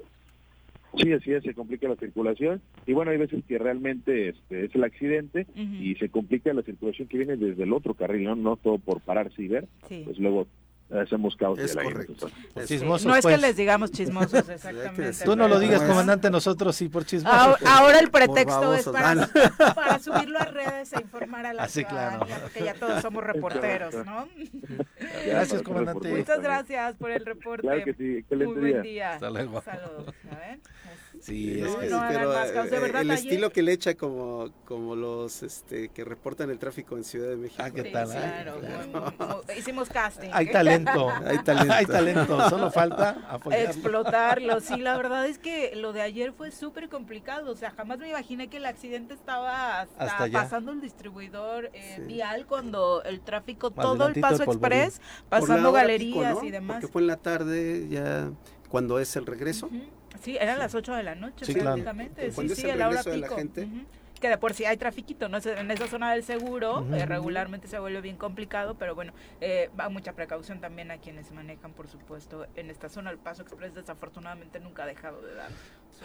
Sí, así es, se complica la circulación. Y bueno, hay veces que realmente este, es el accidente y se complica la circulación que viene desde el otro carril, no, no todo por pararse y ver, pues luego hacemos caos es correcto. no es que les digamos chismosos, *laughs* exactamente. Tú no lo digas, comandante, nosotros sí por chismosos. Ahora, el pretexto es para, *laughs* para, subirlo a redes e informar a la Así, claro. porque ya todos somos reporteros, ¿no? Gracias, comandante. Muchas gracias por el reporte. Claro que sí, excelente Muy buen día. Hasta luego. Saludos. Sí, es que, pero eh, el estilo que le echa como, como los este, que reportan el tráfico en Ciudad de México. Ah, ¿qué tal? claro, hicimos casting. Hay talento, *laughs* hay talento. hay talento, solo falta apoyarlo. Explotarlo, sí, la verdad es que lo de ayer fue súper complicado, o sea, jamás me imaginé que el accidente estaba hasta, pasando el distribuidor eh, vial cuando el tráfico, todo el paso express, pasando galerías y demás. Porque fue en la tarde ya cuando es el regreso. Sí, eran las 8 de la noche sí, prácticamente. Sí, sí, a la hora pico. De la gente? Que de por sí hay trafiquito, ¿no? En esa zona del seguro eh, regularmente se vuelve bien complicado, pero bueno, eh, va mucha precaución también a quienes manejan, por supuesto, en esta zona. El Paso Express desafortunadamente nunca ha dejado de dar.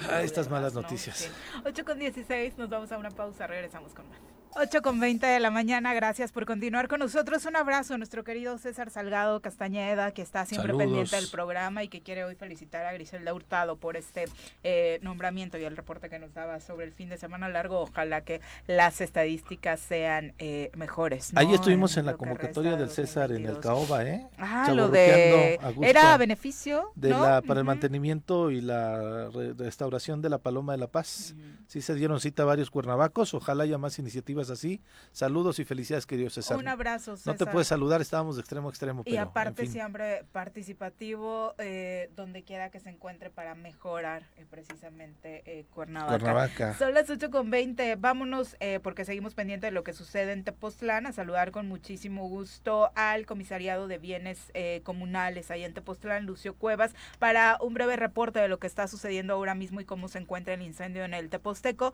Ah, estas malas noticias. 8 con 16, nos vamos a una pausa, regresamos con más. 8 con 20 de la mañana, gracias por continuar con nosotros. Un abrazo a nuestro querido César Salgado Castañeda, que está siempre pendiente del programa y que quiere hoy felicitar a Griselda Hurtado por este eh, nombramiento y el reporte que nos daba sobre el fin de semana largo. Ojalá que las estadísticas sean eh, mejores. Ahí estuvimos en, la convocatoria del César en el Caoba, ¿eh? Ah, lo de... ¿Era beneficio? De la, para el mantenimiento y la restauración de la Paloma de la Paz. Sí se dieron cita a varios cuernavacos, ojalá haya más iniciativas así. Saludos y felicidades, querido César. Un abrazo, César. No te puedes saludar, estábamos de extremo a extremo. y aparte siempre participativo, eh, donde quiera que se encuentre para mejorar eh, precisamente eh, Cuernavaca. Cuernavaca. Son las 8 con 20, vámonos porque seguimos pendientes de lo que sucede en Tepoztlán, a saludar con muchísimo gusto al comisariado de bienes comunales ahí en Tepoztlán, Lucio Cuevas, para un breve reporte de lo que está sucediendo ahora mismo y cómo se encuentra el incendio en el Teposteco.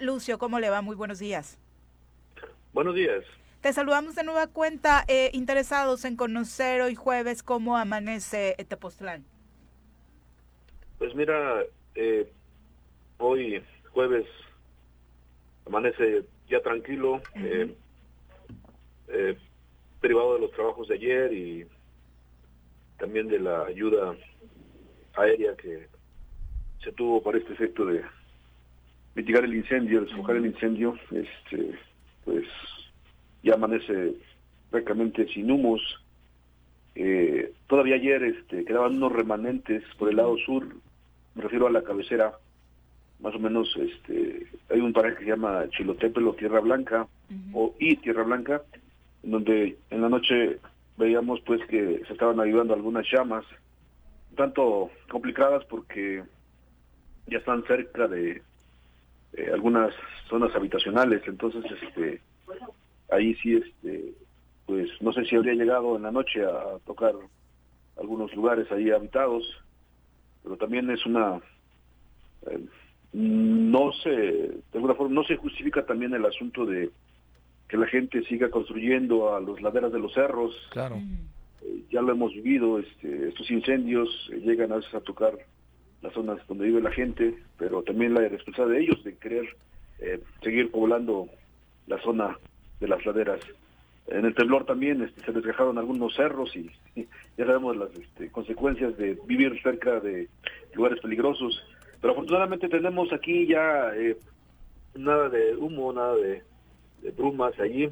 Lucio, ¿cómo le va? Muy buenos días. Buenos días. Te saludamos de nueva cuenta, eh, interesados en conocer hoy jueves cómo amanece Tepoztlán. Pues mira, eh, hoy jueves amanece ya tranquilo, eh, privado de los trabajos de ayer y también de la ayuda aérea que se tuvo para este efecto de mitigar el incendio, desfocar el incendio. Este, pues ya amanece prácticamente sin humos. Eh, todavía ayer este, quedaban unos remanentes por el lado sur, me refiero a la cabecera, más o menos este, hay un paraje que se llama Chilotepel o Tierra Blanca, o y Tierra Blanca, en donde en la noche veíamos pues que se estaban ayudando algunas llamas, tanto complicadas porque ya están cerca de eh, algunas zonas habitacionales, entonces este ahí sí este pues no sé si habría llegado en la noche a tocar algunos lugares ahí habitados, pero también es una eh, no se, de alguna forma, no se justifica también el asunto de que la gente siga construyendo a los laderas de los cerros. Claro. Eh, ya lo hemos vivido, este, estos incendios eh, llegan a veces a tocar las zonas donde vive la gente, pero también la responsabilidad de ellos de querer eh, seguir poblando la zona de las laderas. En el temblor también este, se desgajaron algunos cerros y, *laughs* ya sabemos las este, consecuencias de vivir cerca de lugares peligrosos. Pero afortunadamente tenemos aquí ya eh, nada de humo, nada de, brumas allí.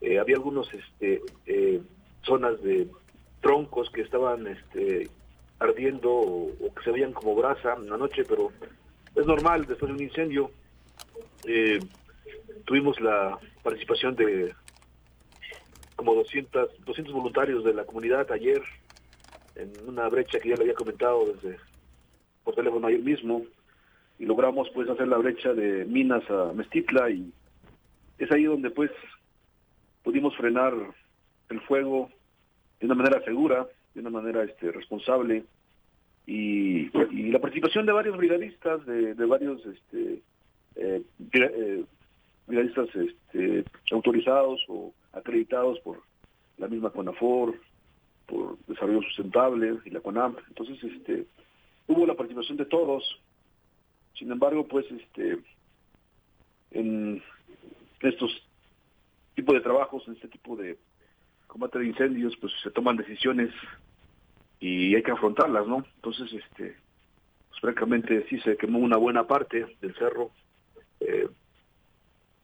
Eh, había algunos este, eh, zonas de troncos que estaban este, ardiendo o, que se veían como brasa en la noche, pero es normal después de un incendio. tuvimos la participación de como 200, 200 voluntarios de la comunidad ayer en una brecha que ya le había comentado desde por teléfono ayer mismo y logramos pues hacer la brecha de Minas a Mestitla y es ahí donde pues pudimos frenar el fuego de una manera segura, de una manera este responsable y, la participación de varios brigadistas, de, varios este eh, eh, brigadistas este, autorizados o acreditados por la misma CONAFOR, por Desarrollo Sustentable y la CONAMP. Entonces, este, hubo la participación de todos. Sin embargo, pues este en estos tipos de trabajos, en este tipo de combate de incendios, pues se toman decisiones y hay que afrontarlas, ¿no? Entonces, este, pues francamente sí se quemó una buena parte del cerro eh,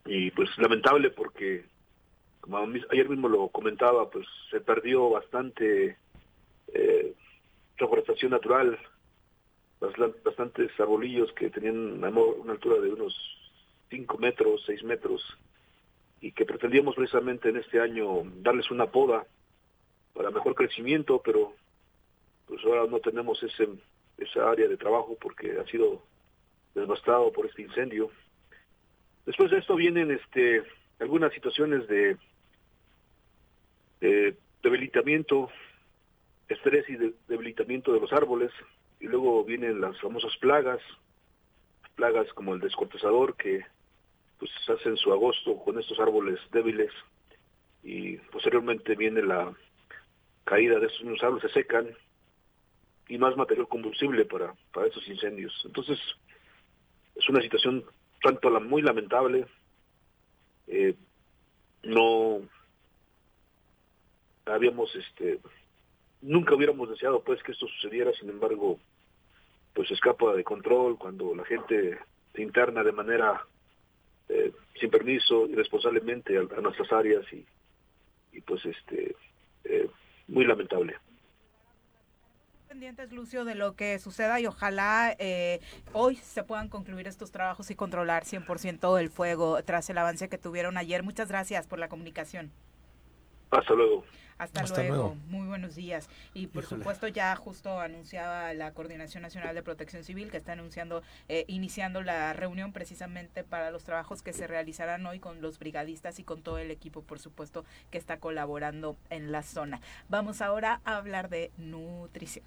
y pues lamentable porque como ayer mismo lo comentaba, pues se perdió bastante eh, reforestación natural bastantes arbolillos que tenían una altura de unos 5 metros, 6 metros, y que pretendíamos precisamente en este año darles una poda para mejor crecimiento, pero pues ahora no tenemos ese esa área de trabajo porque ha sido devastado por este incendio. Después de esto vienen este algunas situaciones de, de debilitamiento, estrés y debilitamiento de los árboles, y luego vienen las famosas plagas, plagas como el descortezador que pues hacen su agosto con estos árboles débiles. Y posteriormente viene la caída de estos árboles, se secan y más material combustible para, para estos incendios. Entonces, es una situación tanto la, muy lamentable, eh, no habíamos, este, nunca hubiéramos deseado pues que esto sucediera, sin embargo, pues escapa de control cuando la gente se interna de manera eh, sin permiso irresponsablemente a, nuestras áreas y, pues este eh, muy lamentable pendientes, Lucio, de lo que suceda y ojalá eh, hoy se puedan concluir estos trabajos y controlar 100% el fuego tras el avance que tuvieron ayer. Muchas gracias por la comunicación. Hasta luego. Hasta, luego. Muy buenos días. Y por supuesto ya justo anunciaba la Coordinación Nacional de Protección Civil que está anunciando, eh, iniciando la reunión precisamente para los trabajos que se realizarán hoy con los brigadistas y con todo el equipo, por supuesto, que está colaborando en la zona. Vamos ahora a hablar de nutrición.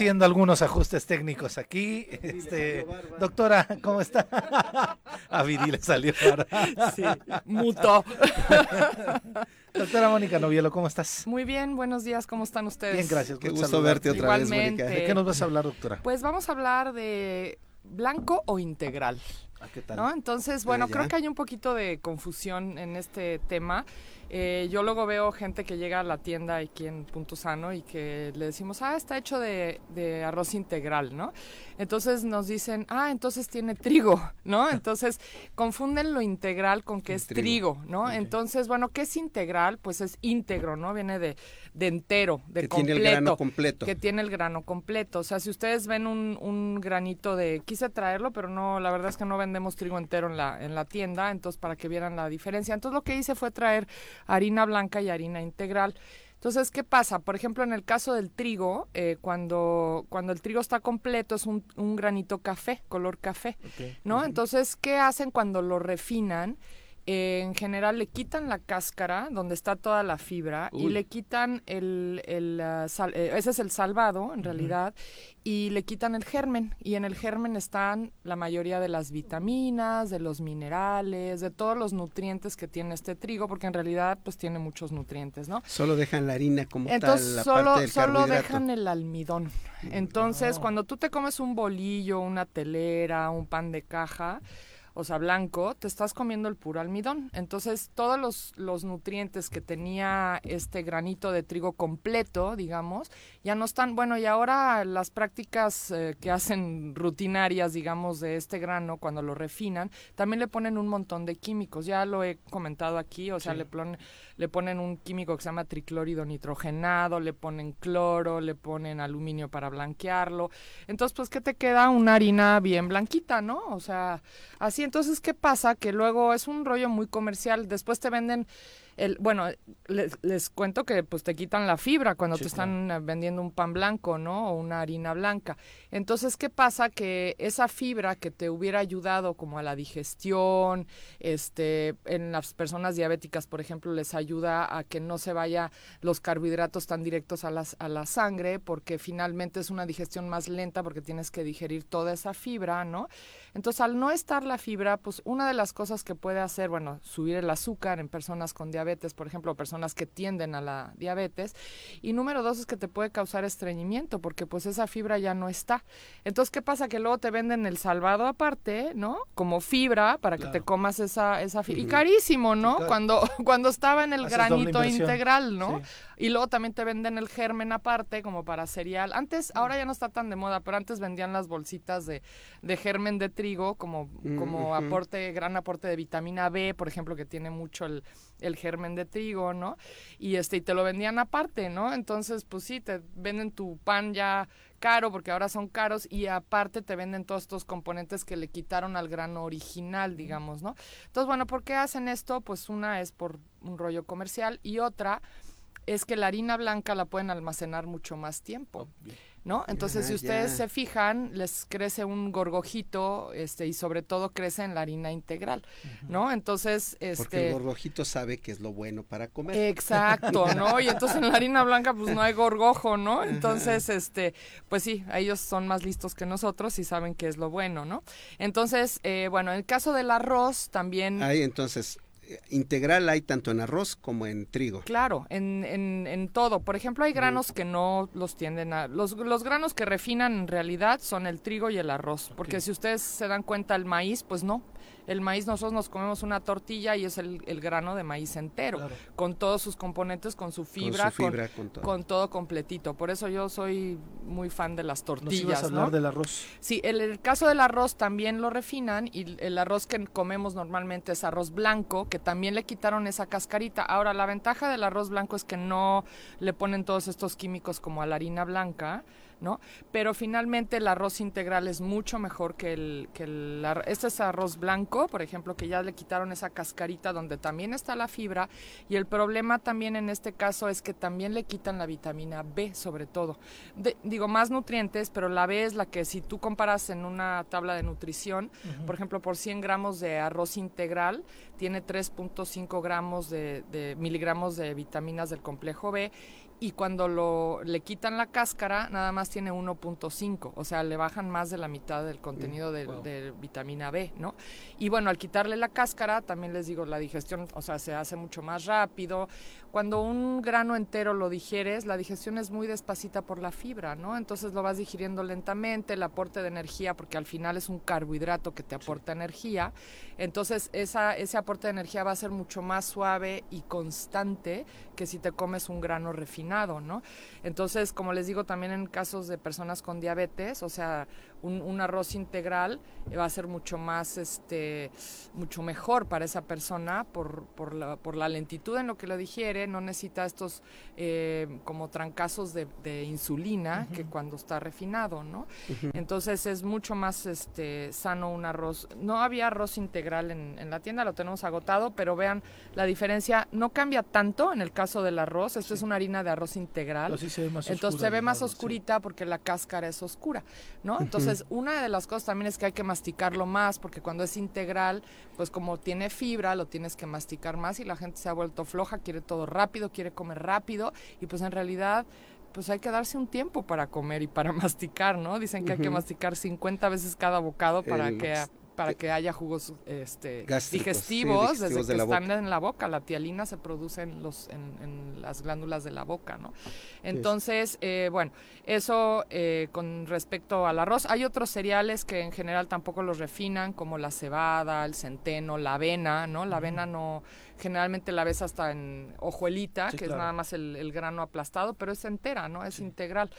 Haciendo algunos ajustes técnicos aquí. Este, doctora, ¿cómo está? *laughs* A Viri le salió ahora. Sí, muto. *laughs* Doctora Mónica Novielo, ¿cómo estás? Muy bien, buenos días, ¿cómo están ustedes? Bien, gracias. Qué gusto verte otra vez, Mónica. ¿De qué nos vas a hablar, doctora? Pues vamos a hablar de blanco o integral. Ah, ¿Qué tal? ¿no? Entonces, bueno, creo que hay un poquito de confusión en este tema. Eh, yo luego veo gente que llega a la tienda aquí en Punto Sano y que le decimos, ah, está hecho de, de arroz integral, ¿no? Entonces nos dicen, ah, entonces tiene trigo, ¿no? *laughs* Entonces confunden lo integral con que es trigo, ¿no? Entonces, bueno, ¿qué es integral? Pues es íntegro, ¿no? Viene de, de entero, de Que completo. tiene el grano completo. Que tiene el grano completo. O sea, si ustedes ven un, un granito de, quise traerlo, pero no, la verdad es que no vendemos trigo entero en la, en la tienda, entonces para que vieran la diferencia. Entonces lo que hice fue traer harina blanca y harina integral. Entonces, ¿qué pasa? Por ejemplo, en el caso del trigo, eh, cuando, cuando el trigo está completo es un, un granito café, color café, ¿no? Entonces, ¿qué hacen cuando lo refinan? Eh, en general le quitan la cáscara donde está toda la fibra y le quitan el, el, ah, sal- eh, ese es el salvado en realidad y le quitan el germen. Y en el germen están la mayoría de las vitaminas, de los minerales, de todos los nutrientes que tiene este trigo porque en realidad pues tiene muchos nutrientes, ¿no? Solo dejan la harina como Entonces tal, la solo, parte del solo dejan el almidón. Entonces, cuando tú te comes un bolillo, una telera, un pan de caja, o sea, blanco, te estás comiendo el puro almidón. Entonces, todos los, los nutrientes que tenía este granito de trigo completo, digamos, ya no están, bueno, y ahora las prácticas eh, que hacen rutinarias, digamos, de este grano, cuando lo refinan, también le ponen un montón de químicos. Ya lo he comentado aquí, o sea, Sí. le, pon- le ponen un químico que se llama triclórido nitrogenado, le ponen cloro, le ponen aluminio para blanquearlo. Entonces, pues, ¿qué te queda? Una harina bien blanquita, ¿no? O sea, así. Entonces, ¿qué pasa? Que luego es un rollo muy comercial. Después te venden el, bueno, les, les cuento que pues te quitan la fibra cuando Sí, te están eh, vendiendo un pan blanco, ¿no? O una harina blanca. Entonces, ¿qué pasa? Que esa fibra que te hubiera ayudado como a la digestión, este, en las personas diabéticas, por ejemplo, les ayuda a que no se vaya los carbohidratos tan directos a, las, a la sangre, porque finalmente es una digestión más lenta porque tienes que digerir toda esa fibra, ¿no? Entonces, al no estar la fibra, pues una de las cosas que puede hacer, bueno, subir el azúcar en personas con diabetes, por ejemplo, personas que tienden a la diabetes. Y número dos es que te puede causar estreñimiento, porque pues esa fibra ya no está. Entonces, ¿qué pasa? Que luego te venden el salvado aparte, ¿no? Como fibra para que te comas esa, esa fibra. Y carísimo, ¿no? claro. Cuando, *laughs* cuando estaba en el Haces granito integral, ¿no? Sí. Y luego también te venden el germen aparte como para cereal. Antes, ahora ya no está tan de moda, pero antes vendían las bolsitas de, de germen de trigo como, Mm, como aporte, gran aporte de vitamina B, por ejemplo, que tiene mucho el, el germen de trigo, ¿no? Y este, y te lo vendían aparte, ¿no? Entonces, pues sí, te venden tu pan ya caro porque ahora son caros y aparte te venden todos estos componentes que le quitaron al grano original, digamos, ¿no? Entonces, bueno, ¿por qué hacen esto? Pues una es por un rollo comercial y otra es que la harina blanca la pueden almacenar mucho más tiempo. ¿No? Entonces, Ah, si ustedes ya. se fijan, les crece un gorgojito, este, y sobre todo crece en la harina integral, ¿no? Entonces, este. Porque el gorgojito sabe que es lo bueno para comer. Exacto, ¿no? Y entonces en la harina blanca pues no hay gorgojo, ¿no? Entonces, este, pues sí, ellos son más listos que nosotros y saben qué es lo bueno, ¿no? Entonces, eh, bueno, en el caso del arroz también... Hay entonces, integral hay tanto en arroz como en trigo. Claro, en, en, en todo. Por ejemplo, hay granos que no los tienden a... Los, los granos que refinan en realidad son el trigo y el arroz. Porque si ustedes se dan cuenta, el maíz, pues no. El maíz, nosotros nos comemos una tortilla y es el, el grano de maíz entero, con todos sus componentes, con su fibra, su fibra, con todo. con todo completito. Por eso yo soy muy fan de las Nos tortillas. ibas a hablar ¿no? del arroz. Sí, el, el caso del arroz también lo refinan y el arroz que comemos normalmente es arroz blanco, que también le quitaron esa cascarita. Ahora, la ventaja del arroz blanco es que no le ponen todos estos químicos como a la harina blanca, ¿no? Pero finalmente el arroz integral es mucho mejor que el... Que el este es arroz blanco, por ejemplo, que ya le quitaron esa cascarita donde también está la fibra y el problema también en este caso es que también le quitan la vitamina B sobre todo. De- digo, más nutrientes, pero la B es la que si tú comparas en una tabla de nutrición, por ejemplo, por 100 gramos de arroz integral, tiene 3.5 gramos de, de miligramos de vitaminas del complejo B y cuando lo, le quitan la cáscara nada más tiene 1.5, o sea, le bajan más de la mitad del contenido de, de, vitamina B, ¿no? Y bueno, al quitarle la cáscara, también les digo, la digestión, o sea, se hace mucho más rápido. Cuando un grano entero lo digieres, la digestión es muy despacita por la fibra, ¿no? Entonces lo vas digiriendo lentamente, el aporte de energía, porque al final es un carbohidrato que te aporta energía, entonces esa, ese aporte de energía va a ser mucho más suave y constante que si te comes un grano refinado, ¿no? Entonces, como les digo, también en casos de personas con diabetes, o sea, un, arroz integral va a ser mucho más, este, mucho mejor para esa persona por, por, la, por la lentitud en lo que lo digiere, no necesita estos eh, como trancazos de, insulina que cuando está refinado, ¿no? Entonces es mucho más este, sano un arroz. No había arroz integral en, en, la tienda, lo tenemos agotado, pero vean la diferencia, no cambia tanto en el caso del arroz, esto es una harina de arroz integral, entonces se ve más oscurita porque la cáscara es oscura, ¿no? Entonces entonces, una de las cosas también es que hay que masticarlo más, porque cuando es integral, pues como tiene fibra, lo tienes que masticar más y la gente se ha vuelto floja, quiere todo rápido, quiere comer rápido y pues en realidad pues hay que darse un tiempo para comer y para *laughs* masticar, ¿no? Dicen que hay que masticar 50 veces cada bocado para que para que haya jugos este, digestivos, desde que están en la boca. La tialina se produce en, los, en, las glándulas de la boca, ¿no? Entonces, eh, bueno, eso eh, con respecto al arroz. Hay otros cereales que en general tampoco los refinan, como la cebada, el centeno, la avena, ¿no? La avena no generalmente la ves hasta en hojuelita, que es nada más el, grano aplastado, pero es entera, ¿no? Es integral.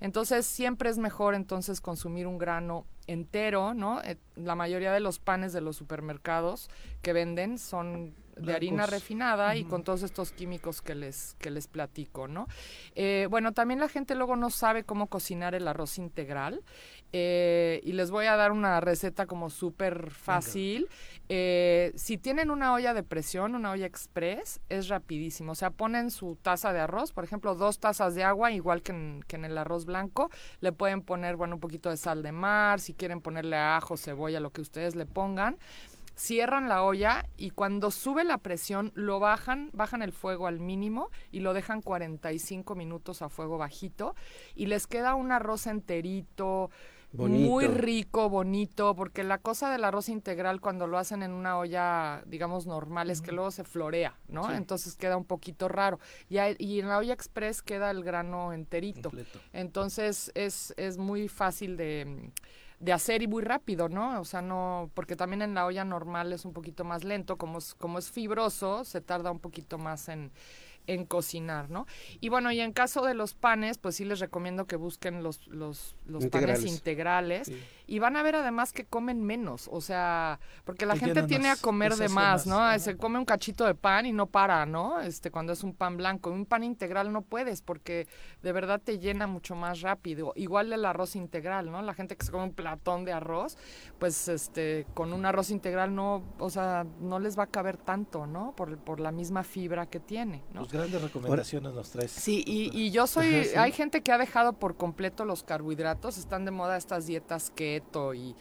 Entonces, siempre es mejor entonces consumir un grano entero, ¿no? Eh, la mayoría de los panes de los supermercados que venden son de harina refinada y con todos estos químicos que les, que les platico, ¿no? Eh, bueno, también la gente luego no sabe cómo cocinar el arroz integral eh, y les voy a dar una receta como súper fácil. Eh, si tienen una olla de presión, una olla express, es rapidísimo. O sea, ponen su taza de arroz, por ejemplo, dos tazas de agua, igual que en, que en el arroz blanco. Le pueden poner, bueno, un poquito de sal de mar, si quieren ponerle ajo, cebolla, lo que ustedes le pongan cierran la olla y cuando sube la presión lo bajan, bajan el fuego al mínimo y lo dejan 45 minutos a fuego bajito y les queda un arroz enterito, muy rico, bonito, porque la cosa del arroz integral cuando lo hacen en una olla, digamos, normal, es que luego se florea, ¿no? Entonces queda un poquito raro. Y, y, en la olla express queda el grano enterito. Entonces es, es muy fácil de de hacer y muy rápido, ¿no? O sea, no, porque también en la olla normal es un poquito más lento, como es, como es fibroso, se tarda un poquito más en, en cocinar, ¿no? Y bueno, y en caso de los panes, pues sí les recomiendo que busquen los, los, los panes integrales. Y van a ver además que comen menos, o sea, porque la gente tiene a comer de más, ¿no? Se come un cachito de pan y no para, ¿no? Este, cuando es un pan blanco. Un pan integral no puedes porque de verdad te llena mucho más rápido. Igual el arroz integral, ¿no? La gente que se come un platón de arroz, pues este, con un arroz integral no, o sea, no les va a caber tanto, ¿no? Por, por la misma fibra que tiene, ¿no? Pues grandes recomendaciones nos traes. Sí, y, y yo soy, hay gente que ha dejado por completo los carbohidratos, están de moda estas dietas keto y,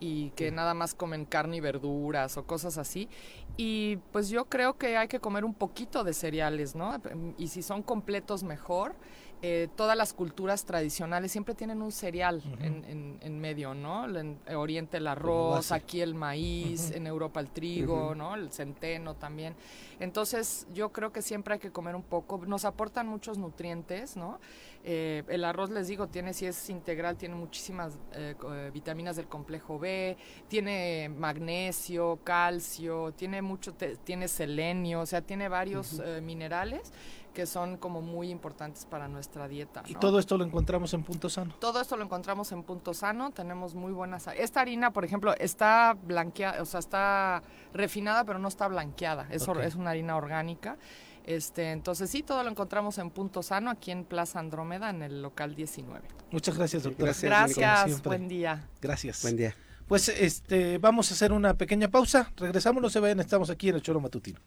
y que nada más comen carne y verduras o cosas así. Y pues yo creo que hay que comer un poquito de cereales, ¿no? Y si son completos mejor. Eh, todas las culturas tradicionales siempre tienen un cereal en, en, medio, ¿no? En Oriente el arroz, aquí el maíz, en Europa el trigo, ¿no? El centeno también. Entonces yo creo que siempre hay que comer un poco. Nos aportan muchos nutrientes, ¿no? Eh, el arroz, les digo, tiene, si es integral, tiene muchísimas eh, vitaminas del complejo B, tiene magnesio, calcio, tiene mucho, tiene selenio, o sea, tiene varios minerales que son como muy importantes para nuestra dieta. ¿Y todo esto lo encontramos en Punto Sano? Todo esto lo encontramos en Punto Sano, tenemos muy buenas... Esta harina, por ejemplo, está blanqueada, o sea, está refinada, pero no está blanqueada, es, es una harina orgánica. Este, entonces sí, todo lo encontramos en Punto Sano, aquí en Plaza Andrómeda, en el local 19. Muchas gracias, doctora. Gracias, gracias buen día. Gracias. Buen día. Pues este, vamos a hacer una pequeña pausa. Regresamos, no se vayan, estamos aquí en el Choro Matutino.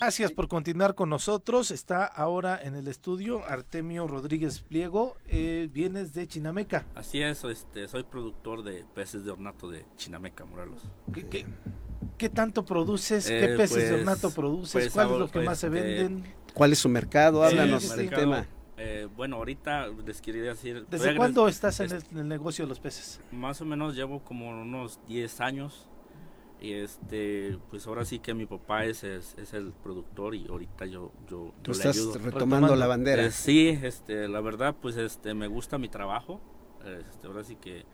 Gracias por continuar con nosotros. Está ahora en el estudio Artemio Rodríguez Pliego. Eh, vienes de Chinameca. Así es, este, soy productor de peces de ornato de Chinameca, Morelos. ¿Qué, qué, tanto produces? ¿Qué eh, peces de pues, ornato produces? Pues, ¿Cuáles son los que más se este, venden? ¿Cuál es su mercado? Háblanos del tema. Eh, bueno, ahorita les quería decir... ¿Desde cuándo estás en el, negocio de los peces? Más o menos llevo como unos 10 años. Y este, pues ahora sí que mi papá es, es, el productor y ahorita yo, yo, ¿Tú estás retomando la bandera. Eh, sí, este, la verdad, pues este, me gusta mi trabajo. Este, ahora sí que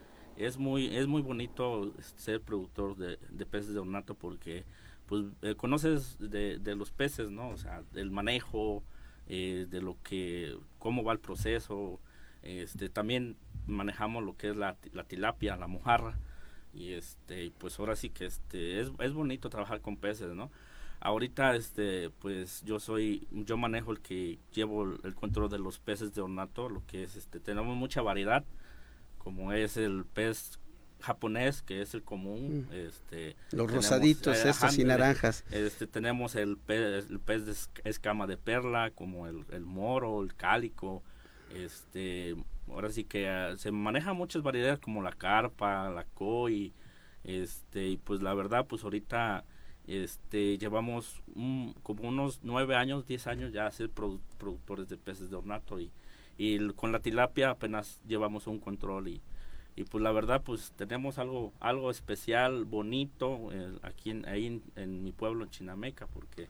es muy, es muy bonito ser productor de, peces de ornato porque pues eh, conoces de, de, los peces, ¿no? O sea, el manejo, eh, de lo que, cómo va el proceso. Este, también manejamos lo que es la, la tilapia, la mojarra. Y este, pues ahora sí que este, es, es bonito trabajar con peces, ¿no? Ahorita, este, pues yo soy, yo manejo el que llevo el, control de los peces de ornato, lo que es, este, tenemos mucha variedad, como es el pez japonés que es el común mm. este los rosaditos eh, estos y naranjas este tenemos el pez, el pez de escama de perla como el, el moro el cálico este ahora sí que ah, se manejan muchas variedades como la carpa la koi este y pues la verdad pues ahorita este llevamos como unos nueve años diez años ya a ser productores de peces de ornato y, y con la tilapia apenas llevamos un control y y pues la verdad pues tenemos algo algo especial bonito eh, aquí en, ahí en, mi pueblo en Chinameca porque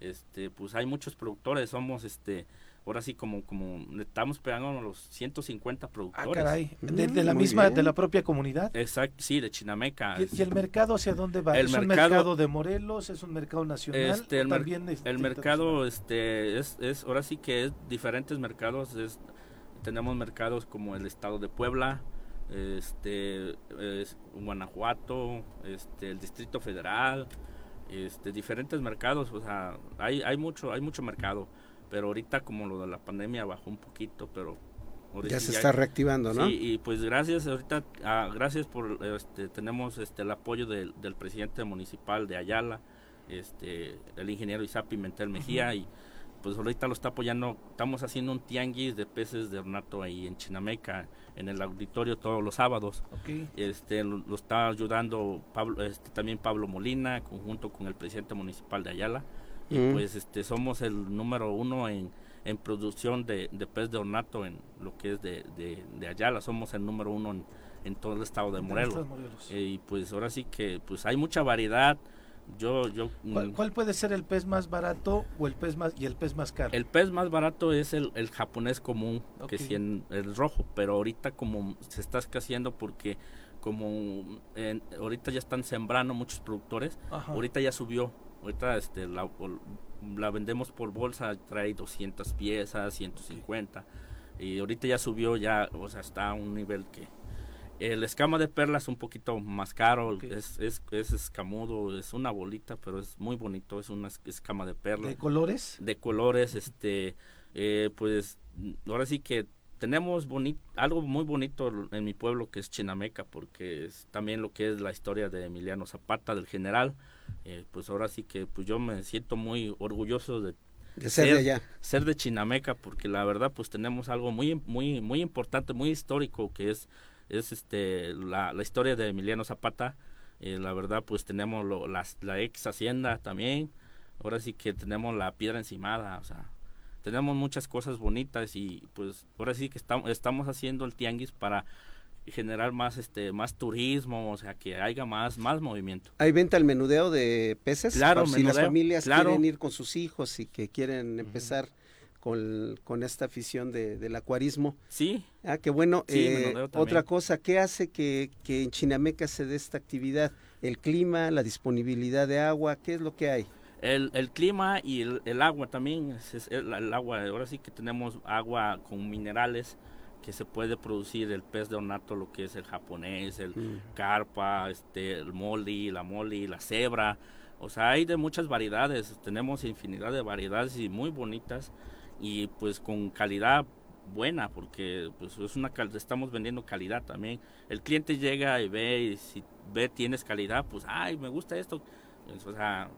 este pues hay muchos productores somos este ahora sí como como estamos pegando a los 150 productores ah, caray. De, la misma de la propia comunidad. Exacto sí de Chinameca. Y, el mercado hacia dónde va el ¿Es mercado, un mercado de Morelos es un mercado nacional este, el, también el mercado este es, es ahora sí que es diferentes mercados es tenemos mercados como el estado de Puebla este Guanajuato, este el Distrito Federal, este diferentes mercados, o sea, hay hay mucho hay mucho mercado, pero ahorita como lo de la pandemia bajó un poquito, pero ya se está reactivando, ¿no? Sí, y pues gracias ahorita ah, gracias por este tenemos este el apoyo del, del presidente municipal de Ayala, este el ingeniero Isaac Pimentel Mejía y pues ahorita lo está apoyando, estamos haciendo un tianguis de peces de ornato ahí en Chinameca en el auditorio todos los sábados. Este, lo, está ayudando Pablo, este, también Pablo Molina, conjunto con el presidente municipal de Ayala. Y pues este, somos el número uno en, en producción de, de, pez de ornato en lo que es de, de, Ayala. Somos el número uno en, en todo el estado de Morelos. Eh, y pues ahora sí que pues hay mucha variedad. Yo, yo, mm, ¿Cuál, puede ser el pez más barato o el pez más y el pez más caro? El pez más barato es el, el japonés común, que es el rojo, pero ahorita como se está escaseando porque como ahorita ya están sembrando muchos productores, ahorita ya subió, ahorita este la, la vendemos por bolsa, trae 200 piezas, 150 y ahorita ya subió ya, o sea, está a un nivel que el escama de perla es un poquito más caro, es, es, es, escamudo, es una bolita, pero es muy bonito, es una escama de perla. ¿De colores? De colores, este, eh, pues ahora sí que tenemos algo muy bonito en mi pueblo que es Chinameca, porque es también lo que es la historia de Emiliano Zapata, del general. Eh, pues ahora sí que pues yo me siento muy orgulloso de, ser, de allá. ser de Chinameca, porque la verdad pues tenemos algo muy, muy, muy importante, muy histórico, que es es este la, la historia de Emiliano Zapata. Eh, la verdad, pues tenemos lo, la ex hacienda también. Ahora sí que tenemos la piedra encimada, o sea, tenemos muchas cosas bonitas y pues ahora sí que estamos, estamos haciendo el tianguis para generar más este más turismo, o sea, que haya más más movimiento. ¿Hay venta al menudeo de peces? Claro, si las familias quieren ir con sus hijos y que quieren empezar con, esta afición del acuarismo. Sí. Ah, qué bueno. Eh, otra cosa, ¿qué hace que, en Chinameca se dé esta actividad? ¿El clima, la disponibilidad de agua? ¿Qué es lo que hay? El, el clima y el, agua también. Es, el, agua, ahora sí que tenemos agua con minerales que se puede producir el pez de ornato, lo que es el japonés, el mm. carpa, este, el molly, la molly, la cebra. O sea, hay de muchas variedades. Tenemos infinidad de variedades y muy bonitas y pues con calidad buena porque pues es una estamos vendiendo calidad también el cliente llega y ve y si ve tienes calidad pues ay me gusta esto pues, o sea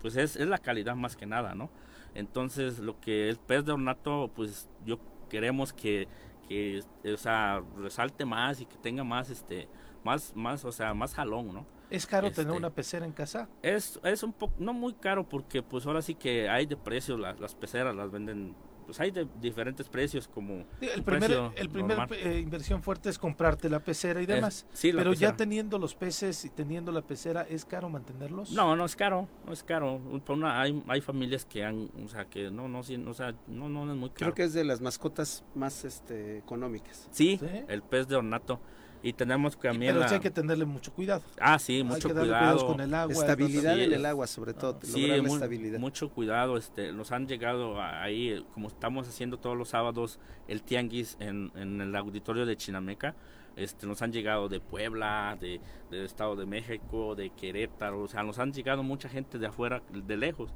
pues es, es la calidad más que nada no entonces lo que es pez de ornato pues yo queremos que que o sea resalte más y que tenga más este más más o sea más jalón no ¿Es caro tener Este, una pecera en casa? Es, es un poco, no muy caro porque pues ahora sí que hay de precios, las, las peceras las venden, pues hay de diferentes precios como El primer, precio el primer eh, inversión fuerte es comprarte la pecera y Es- demás. sí, Pero ya teniendo los peces y teniendo la pecera, ¿es caro mantenerlos? No, no es caro, no es caro. Una- hay, hay familias que han, o sea, que no, no, sí, o sea, no, no es muy caro. Creo que es de las mascotas más este, económicas. Sí, el pez de ornato. Y tenemos también Pero la- sí hay que tenerle mucho cuidado. Ah, sí, Hay mucho que cuidado. cuidados con el agua, Estabilidad Sí, en el agua, sobre todo. Sí, lograr la mu- estabilidad. mucho cuidado. Este, nos han llegado ahí, como estamos haciendo todos los sábados el tianguis en, en el auditorio de Chinameca. Este, nos han llegado de Puebla, de, del Estado de México, de Querétaro, o sea, nos han llegado mucha gente de afuera, de lejos,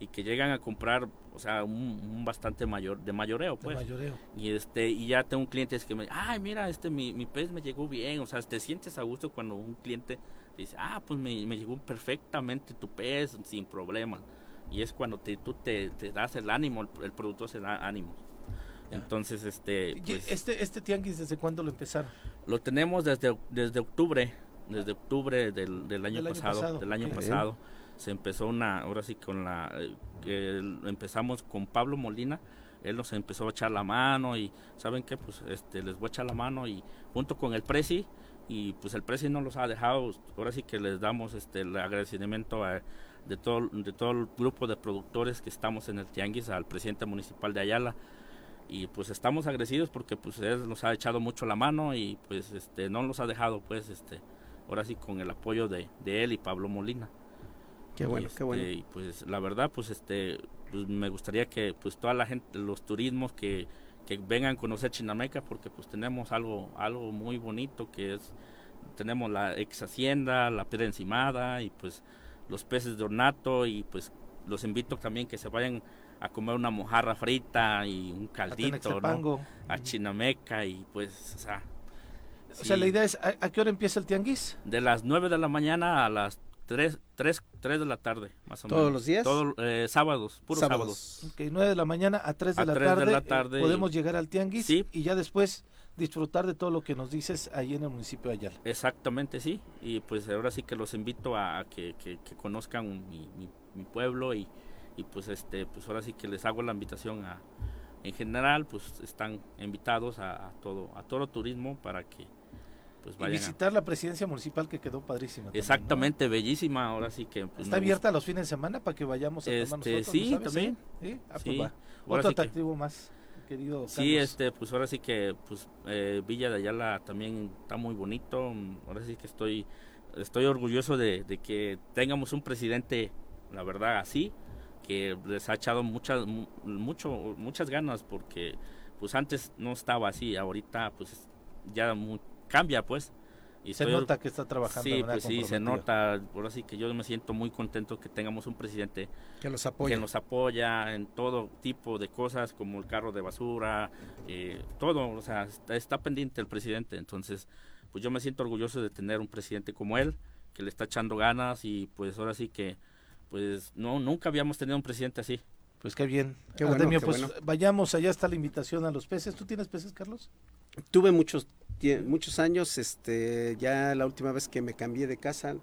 y que llegan a comprar, o sea, un, un bastante mayor, de mayoreo, De pues. mayoreo. Y este, y ya tengo clientes que me, ay, mira, este, mi, mi pez me llegó bien, o sea, te sientes a gusto cuando un cliente dice, ah, pues me, me llegó perfectamente tu pez, sin problema. Y es cuando te, tú te, te das el ánimo, el, el productor se da ánimo. Entonces, este, Y pues, este, este tianguis, ¿desde cuándo lo empezaron? lo tenemos desde, desde octubre, desde octubre del, del año, Del año pasado, pasado, del año pasado. Se empezó una, ahora sí con la, eh, empezamos con Pablo Molina, él nos empezó a echar la mano y saben qué, pues este, les voy a echar la mano y junto con el Prezi y pues el Prezi no los ha dejado, ahora sí que les damos este el agradecimiento a- de todo, todo el grupo de productores que estamos en el Tianguis, al presidente municipal de Ayala, y pues estamos agradecidos porque pues él nos ha echado mucho la mano y pues este no nos ha dejado pues este ahora sí con el apoyo de, de él y Pablo Molina Qué bueno, qué bueno. este, y pues la verdad pues este pues, me gustaría que pues toda la gente los turismos que, que vengan a conocer Chinameca porque pues tenemos algo algo muy bonito que es tenemos la ex hacienda la piedra encimada y pues los peces de ornato y pues los invito también que se vayan a comer una mojarra frita y un caldito, ¿no? Tenextepango. A Chinameca y pues, o sea... O sea, la idea es, ¿a, a qué hora empieza el tianguis? De las 9 de la mañana a las 3, 3, 3 de la tarde, más o ¿Todos menos. los días? Todos, eh, sábados, puros sábados. sábados. Ok, 9 de la mañana a 3 de, A la, 3 de tarde, la eh, tarde podemos y- llegar al tianguis Sí. y ya después disfrutar de todo lo que nos dices ahí en el municipio de Ayala. Exactamente, sí. Y pues ahora sí que los invito a, a que, que- que conozcan mi, mi- mi pueblo y, y pues este pues ahora sí que les hago la invitación a en general pues están invitados a, a todo a todo turismo para que pues Y a- visitar la presidencia municipal que quedó padrísima. también, ¿no? exactamente bellísima ahora sí que pues, ¿Está abierta los fines de semana para que vayamos a tomar Este, nosotros? ¿lo sí, también. ¿Sí? Ah, pues Sí. va. Otro sí que- atractivo más, querido Sí, Carlos. este, pues ahora sí que pues eh, Villa de Ayala también está muy bonito. Ahora sí que estoy estoy orgulloso de, de que tengamos un presidente, la verdad, así, que les ha echado muchas mu- mucho muchas ganas porque pues antes no estaba así, ahorita pues ya mu- cambia pues. Y Se estoy nota que está trabajando Sí, pues sí, se nota. Ahora sí que yo me siento muy contento que tengamos un presidente Que los apoya. que nos apoya en todo tipo de cosas como el carro de basura, eh, todo, o sea, está, está pendiente el presidente, entonces pues yo me siento orgulloso de tener un presidente como él, que le está echando ganas y pues ahora sí que pues no nunca habíamos tenido un presidente así. Pues qué bien. Qué bueno, qué pues bueno. vayamos, allá está la invitación a los peces. ¿Tú tienes peces, Carlos? Tuve muchos muchos años, este, ya la última vez que me cambié de casa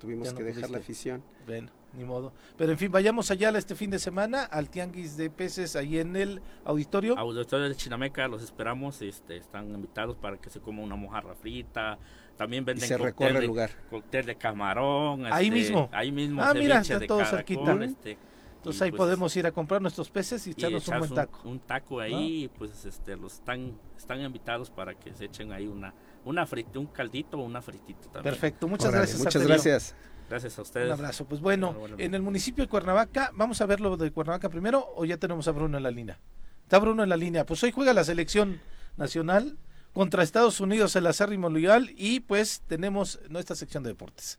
tuvimos no que dejar la afición. Bueno, ni modo. Pero en fin, vayamos allá este fin de semana al tianguis de peces ahí en el auditorio. Auditorio de Chinameca, los esperamos, este, están invitados para que se coma una mojarra frita, también venden se recorre el de- lugar. cóctel de camarón. Ahí este, mismo. Ahí mismo. Ah, mira, está de todo caracol, cerquita. este, Entonces y ahí pues, podemos ir a comprar nuestros peces y y echarnos un buen taco. Un, taco ahí, y pues este, los están, están invitados para que se echen ahí una, una frita, un caldito o una fritita también. Perfecto, muchas Órale, gracias. Muchas gracias. Gracias a ustedes. Un abrazo. Pues bueno, Bueno, bueno. en el municipio de Cuernavaca, vamos a ver lo de Cuernavaca primero o ya tenemos a Bruno en la línea. Está Bruno en la línea. Pues hoy juega la selección nacional contra Estados Unidos el acérrimo legal y pues tenemos nuestra sección de deportes.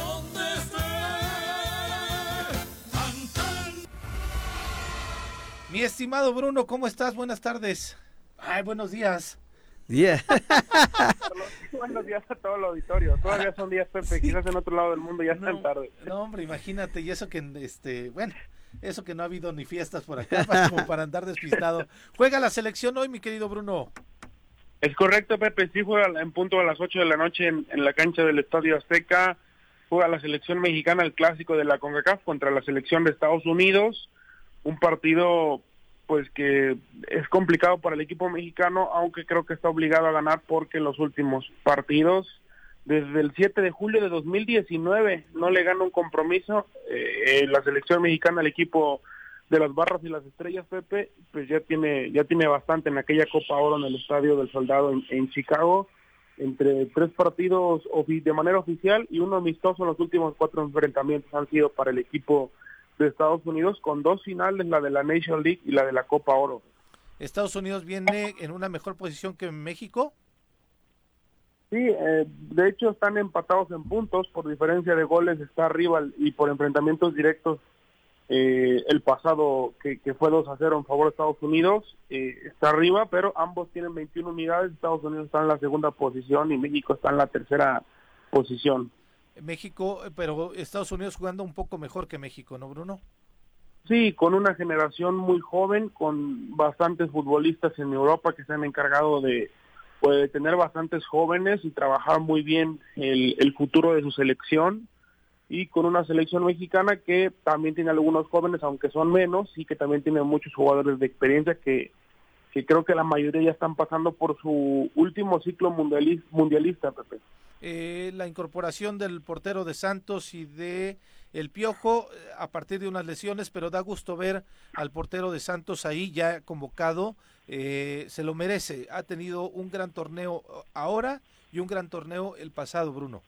Mi estimado Bruno, ¿cómo estás? Buenas tardes. Ay, buenos días. Yeah. *laughs* Buenos días a todo el auditorio. Todavía son días, Pepe. Quizás en otro lado del mundo ya están tarde. No, hombre, imagínate. Y eso que, este, bueno, eso que no ha habido ni fiestas por acá, *laughs* para- como para andar despistado. Juega la selección hoy, mi querido Bruno. Es correcto, Pepe. Sí juega en punto a las 8 de la noche en, en la cancha del Estadio Azteca. Juega la selección mexicana el clásico de la CONCACAF contra la selección de Estados Unidos. Un partido pues que es complicado para el equipo mexicano, aunque creo que está obligado a ganar porque en los últimos partidos, desde el 7 de julio de 2019, no le gana un compromiso eh, eh, la selección mexicana al equipo de las barras y las estrellas, Pepe, pues ya tiene ya tiene bastante en aquella Copa Oro en el Estadio del Soldado en, en Chicago, entre tres partidos de manera oficial y uno amistoso, los últimos cuatro enfrentamientos han sido para el equipo de Estados Unidos con dos finales, la de la Nation League y la de la Copa Oro. Estados Unidos viene en una mejor posición que México. Sí, eh, de hecho están empatados en puntos, por diferencia de goles está arriba y por enfrentamientos directos eh, el pasado que, que fue 2 a 0 en favor de Estados Unidos eh, está arriba, pero ambos tienen 21 unidades, Estados Unidos está en la segunda posición y México está en la tercera posición. México, pero Estados Unidos jugando un poco mejor que México, ¿no, Bruno? Sí, con una generación muy joven, con bastantes futbolistas en Europa que se han encargado de, pues, de tener bastantes jóvenes y trabajar muy bien el, el futuro de su selección y con una selección mexicana que también tiene algunos jóvenes, aunque son menos, y que también tiene muchos jugadores de experiencia que, que creo que la mayoría ya están pasando por su último ciclo mundialis- mundialista, Pepe. Eh, la incorporación del portero de Santos y de el Piojo eh, a partir de unas lesiones, pero da gusto ver al portero de Santos ahí ya convocado. eh, se lo merece. Ha tenido un gran torneo ahora y un gran torneo el pasado, Bruno.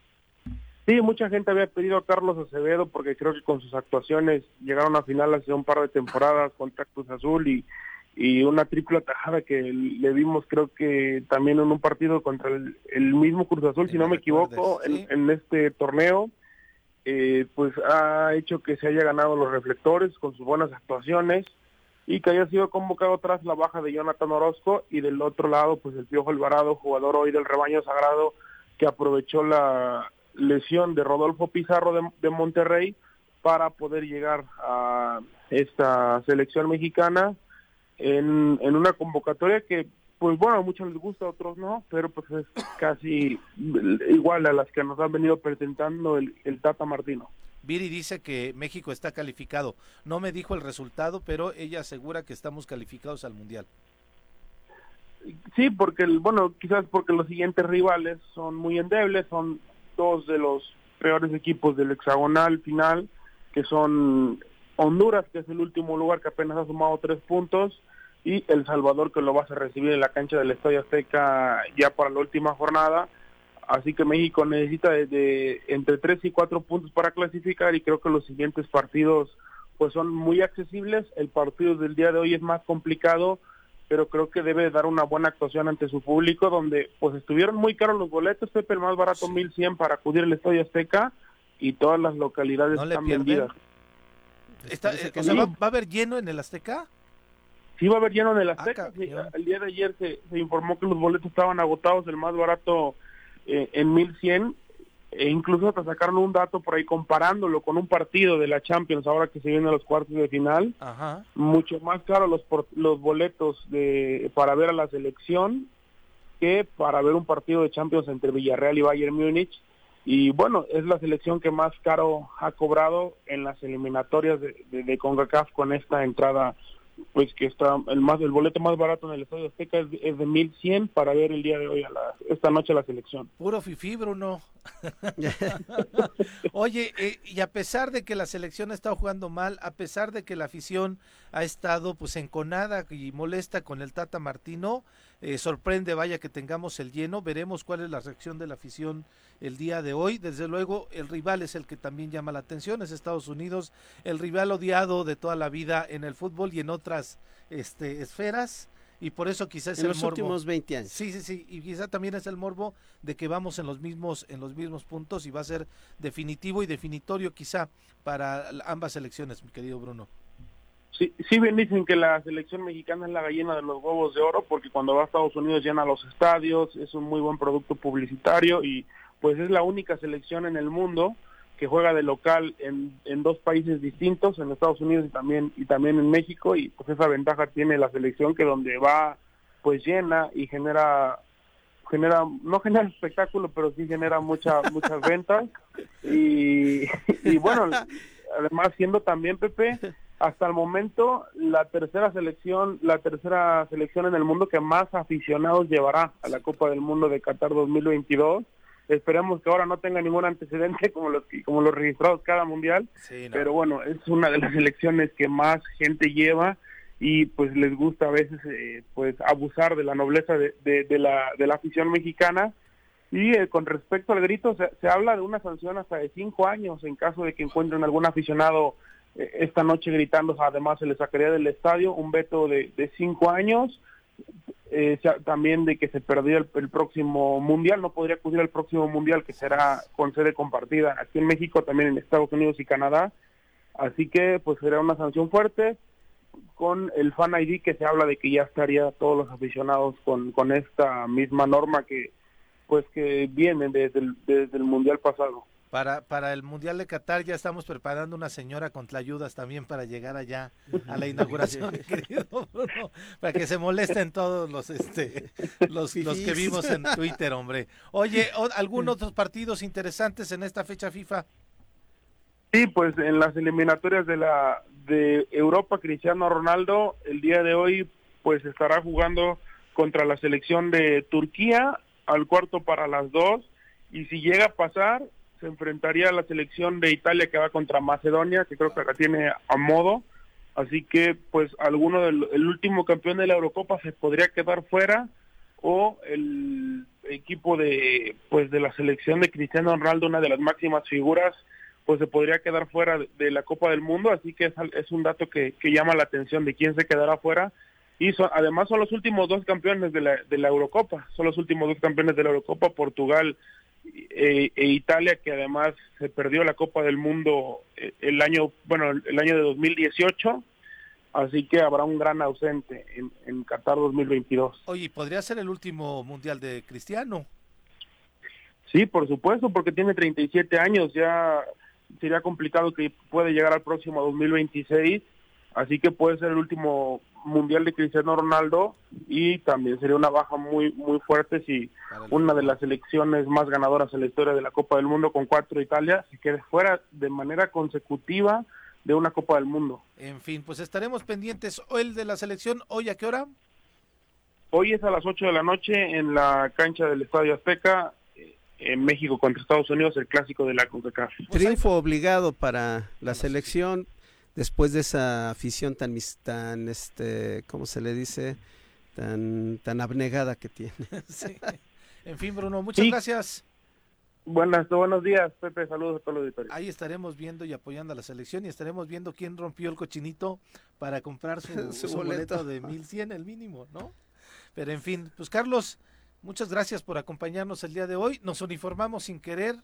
Sí, mucha gente había pedido a Carlos Acevedo porque creo que con sus actuaciones llegaron a final hace un par de temporadas contra Cruz Azul y, y una triple atajada que le vimos creo que también en un partido contra el, el mismo Cruz Azul, si no me equivoco, en, en este torneo, eh, pues ha hecho que se haya ganado los reflectores con sus buenas actuaciones y que haya sido convocado tras la baja de Jonathan Orozco y del otro lado pues el Piojo Alvarado, jugador hoy del rebaño sagrado que aprovechó la lesión de Rodolfo Pizarro de, de Monterrey para poder llegar a esta selección mexicana en, en una convocatoria que pues bueno, a muchos les gusta, a otros no, pero pues es casi igual a las que nos han venido presentando el, el Tata Martino. Viri dice que México está calificado. No me dijo el resultado, pero ella asegura que estamos calificados al Mundial. Sí, porque, el, bueno, quizás porque los siguientes rivales son muy endebles, son dos de los peores equipos del hexagonal final, que son Honduras, que es el último lugar que apenas ha sumado tres puntos, y El Salvador, que lo vas a recibir en la cancha del Estadio Azteca ya para la última jornada. Así que México necesita de, de entre tres y cuatro puntos para clasificar y creo que los siguientes partidos pues son muy accesibles. El partido del día de hoy es más complicado, pero creo que debe dar una buena actuación ante su público, donde pues estuvieron muy caros los boletos, Pepe, el más barato 1100 para acudir al Estadio Azteca y todas las localidades ¿No le están vendidas. Está- eh, o sea, ¿va, va a haber lleno en el Azteca? Sí va a haber lleno en el Ah, Azteca. Sí, el día de ayer se, se informó que los boletos estaban agotados, el más barato eh, en 1100 e incluso hasta sacaron un dato por ahí comparándolo con un partido de la Champions ahora que se vienen los cuartos de final. Ajá. Mucho más caro los los boletos de para ver a la selección que para ver un partido de Champions entre Villarreal y Bayern Múnich. Y bueno, es la selección que más caro ha cobrado en las eliminatorias de, de, de CONCACAF con esta entrada pues que está el más el boleto más barato en el Estadio Azteca es, es de 1100 para ver el día de hoy a la, esta noche a la selección. Puro fifí, Bruno. *laughs* Oye, eh, y a pesar de que la selección ha estado jugando mal, a pesar de que la afición ha estado pues enconada y molesta con el Tata Martino, eh, sorprende, vaya que tengamos el lleno, veremos cuál es la reacción de la afición el día de hoy. Desde luego, el rival es el que también llama la atención, es Estados Unidos, el rival odiado de toda la vida en el fútbol y en otras este, esferas. Y por eso quizás En el los morbo. últimos 20 años. Sí, sí, sí. Y quizá también es el morbo de que vamos en los mismos, en los mismos puntos y va a ser definitivo y definitorio quizá para ambas elecciones, mi querido Bruno. Sí, sí bien dicen que la selección mexicana es la gallina de los huevos de oro porque cuando va a Estados Unidos llena los estadios, es un muy buen producto publicitario y pues es la única selección en el mundo que juega de local en, en dos países distintos, en Estados Unidos y también y también en México y pues esa ventaja tiene la selección que donde va pues llena y genera genera no genera espectáculo pero sí genera mucha *laughs* muchas ventas. Y, y bueno además siendo también Pepe hasta el momento la tercera selección la tercera selección en el mundo que más aficionados llevará a la Copa del Mundo de Qatar 2022 esperemos que ahora no tenga ningún antecedente como los como los registrados cada mundial pero bueno es una de las selecciones que más gente lleva y pues les gusta a veces eh, pues abusar de la nobleza de, de, la, de la afición mexicana. Y eh, con respecto al grito se, se, habla de una sanción hasta de cinco años en caso de que encuentren algún aficionado esta noche gritando además se le sacaría del estadio un veto de, de cinco años eh, también de que se perdió el, próximo mundial, no podría acudir al próximo mundial que será con sede compartida aquí en México, también en Estados Unidos y Canadá. Así que pues será una sanción fuerte con el Fan ID que se habla de que ya estaría todos los aficionados con, con esta misma norma que pues que viene desde desde el mundial pasado. Para, para el Mundial de Qatar ya estamos preparando una señora con ayudas también para llegar allá a la inauguración, *laughs* querido Bruno, para que se molesten todos los este los, los que vimos en Twitter, hombre. Oye, ¿algún otros partidos interesantes en esta fecha FIFA? Sí, pues en las eliminatorias de la de Europa, Cristiano Ronaldo el día de hoy pues estará jugando contra la selección de Turquía al cuarto para las dos y si llega a pasar se enfrentaría a la selección de Italia que va contra Macedonia, que creo que la tiene a modo. Así que, pues, alguno del el último campeón de la Eurocopa se podría quedar fuera o el equipo de, pues, de la selección de Cristiano Ronaldo, una de las máximas figuras, pues se podría quedar fuera de la Copa del Mundo. Así que es, es un dato que, que llama la atención de quién se quedará fuera y son, además son los últimos dos campeones de la, de la Eurocopa, son los últimos dos campeones de la Eurocopa, Portugal e, e, Italia que además se perdió la Copa del Mundo eh, el año bueno el año de 2018 así que habrá un gran ausente en, en Qatar 2022 oye podría ser el último mundial de Cristiano sí por supuesto porque tiene 37 años ya sería complicado que pueda llegar al próximo 2026 así que puede ser el último mundial de Cristiano Ronaldo y también sería una baja muy muy fuerte si una de las selecciones más ganadoras en la historia de la Copa del Mundo con cuatro Italia se quede fuera de manera consecutiva de una Copa del Mundo. En fin, pues estaremos pendientes hoy el de la selección, hoy a qué hora? Hoy es a las 8 de la noche en la cancha del Estadio Azteca eh, en México contra Estados Unidos, el clásico de la CONCACAF. Triunfo obligado para la selección después de esa afición tan, tan este, ¿cómo se le dice? Tan, tan abnegada que tiene. *laughs* En fin, Bruno, muchas gracias. Buenas, buenos días, Pepe. Saludos a todos los auditores. Ahí estaremos viendo y apoyando a la selección y estaremos viendo quién rompió el cochinito para comprar su, *laughs* su, boleto. de 1100, el mínimo, ¿no? Pero en fin, pues Carlos, muchas gracias por acompañarnos el día de hoy. Nos uniformamos sin querer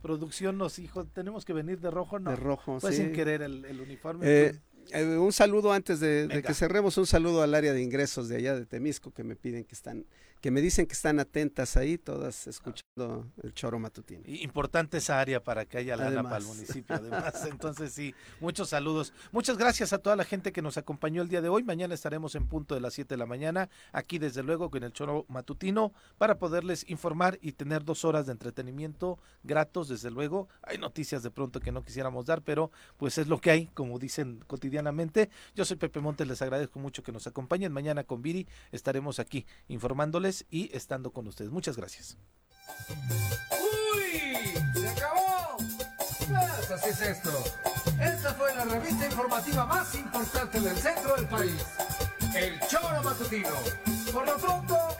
producción nos dijo, tenemos que venir de rojo, no. De rojo, pues sin querer el, el uniforme. Eh, eh, un saludo antes de, de, que cerremos, un saludo al área de ingresos de allá de Temisco que me piden que están que me dicen que están atentas ahí, todas escuchando el choro matutino. Importante esa área para que haya lana para el municipio, además. Entonces, sí, muchos saludos. Muchas gracias a toda la gente que nos acompañó el día de hoy. Mañana estaremos en punto de las 7 de la mañana, aquí desde luego con el choro matutino, para poderles informar y tener dos horas de entretenimiento gratos, desde luego. Hay noticias de pronto que no quisiéramos dar, pero pues es lo que hay, como dicen cotidianamente. Yo soy Pepe Montes, les agradezco mucho que nos acompañen. Mañana con Viri estaremos aquí informándoles y estando con ustedes. Muchas gracias. ¡Uy! ¡Se acabó! Pues así es esto. Esta fue la revista informativa más importante del centro del país. El Choro Matutino. Por lo pronto,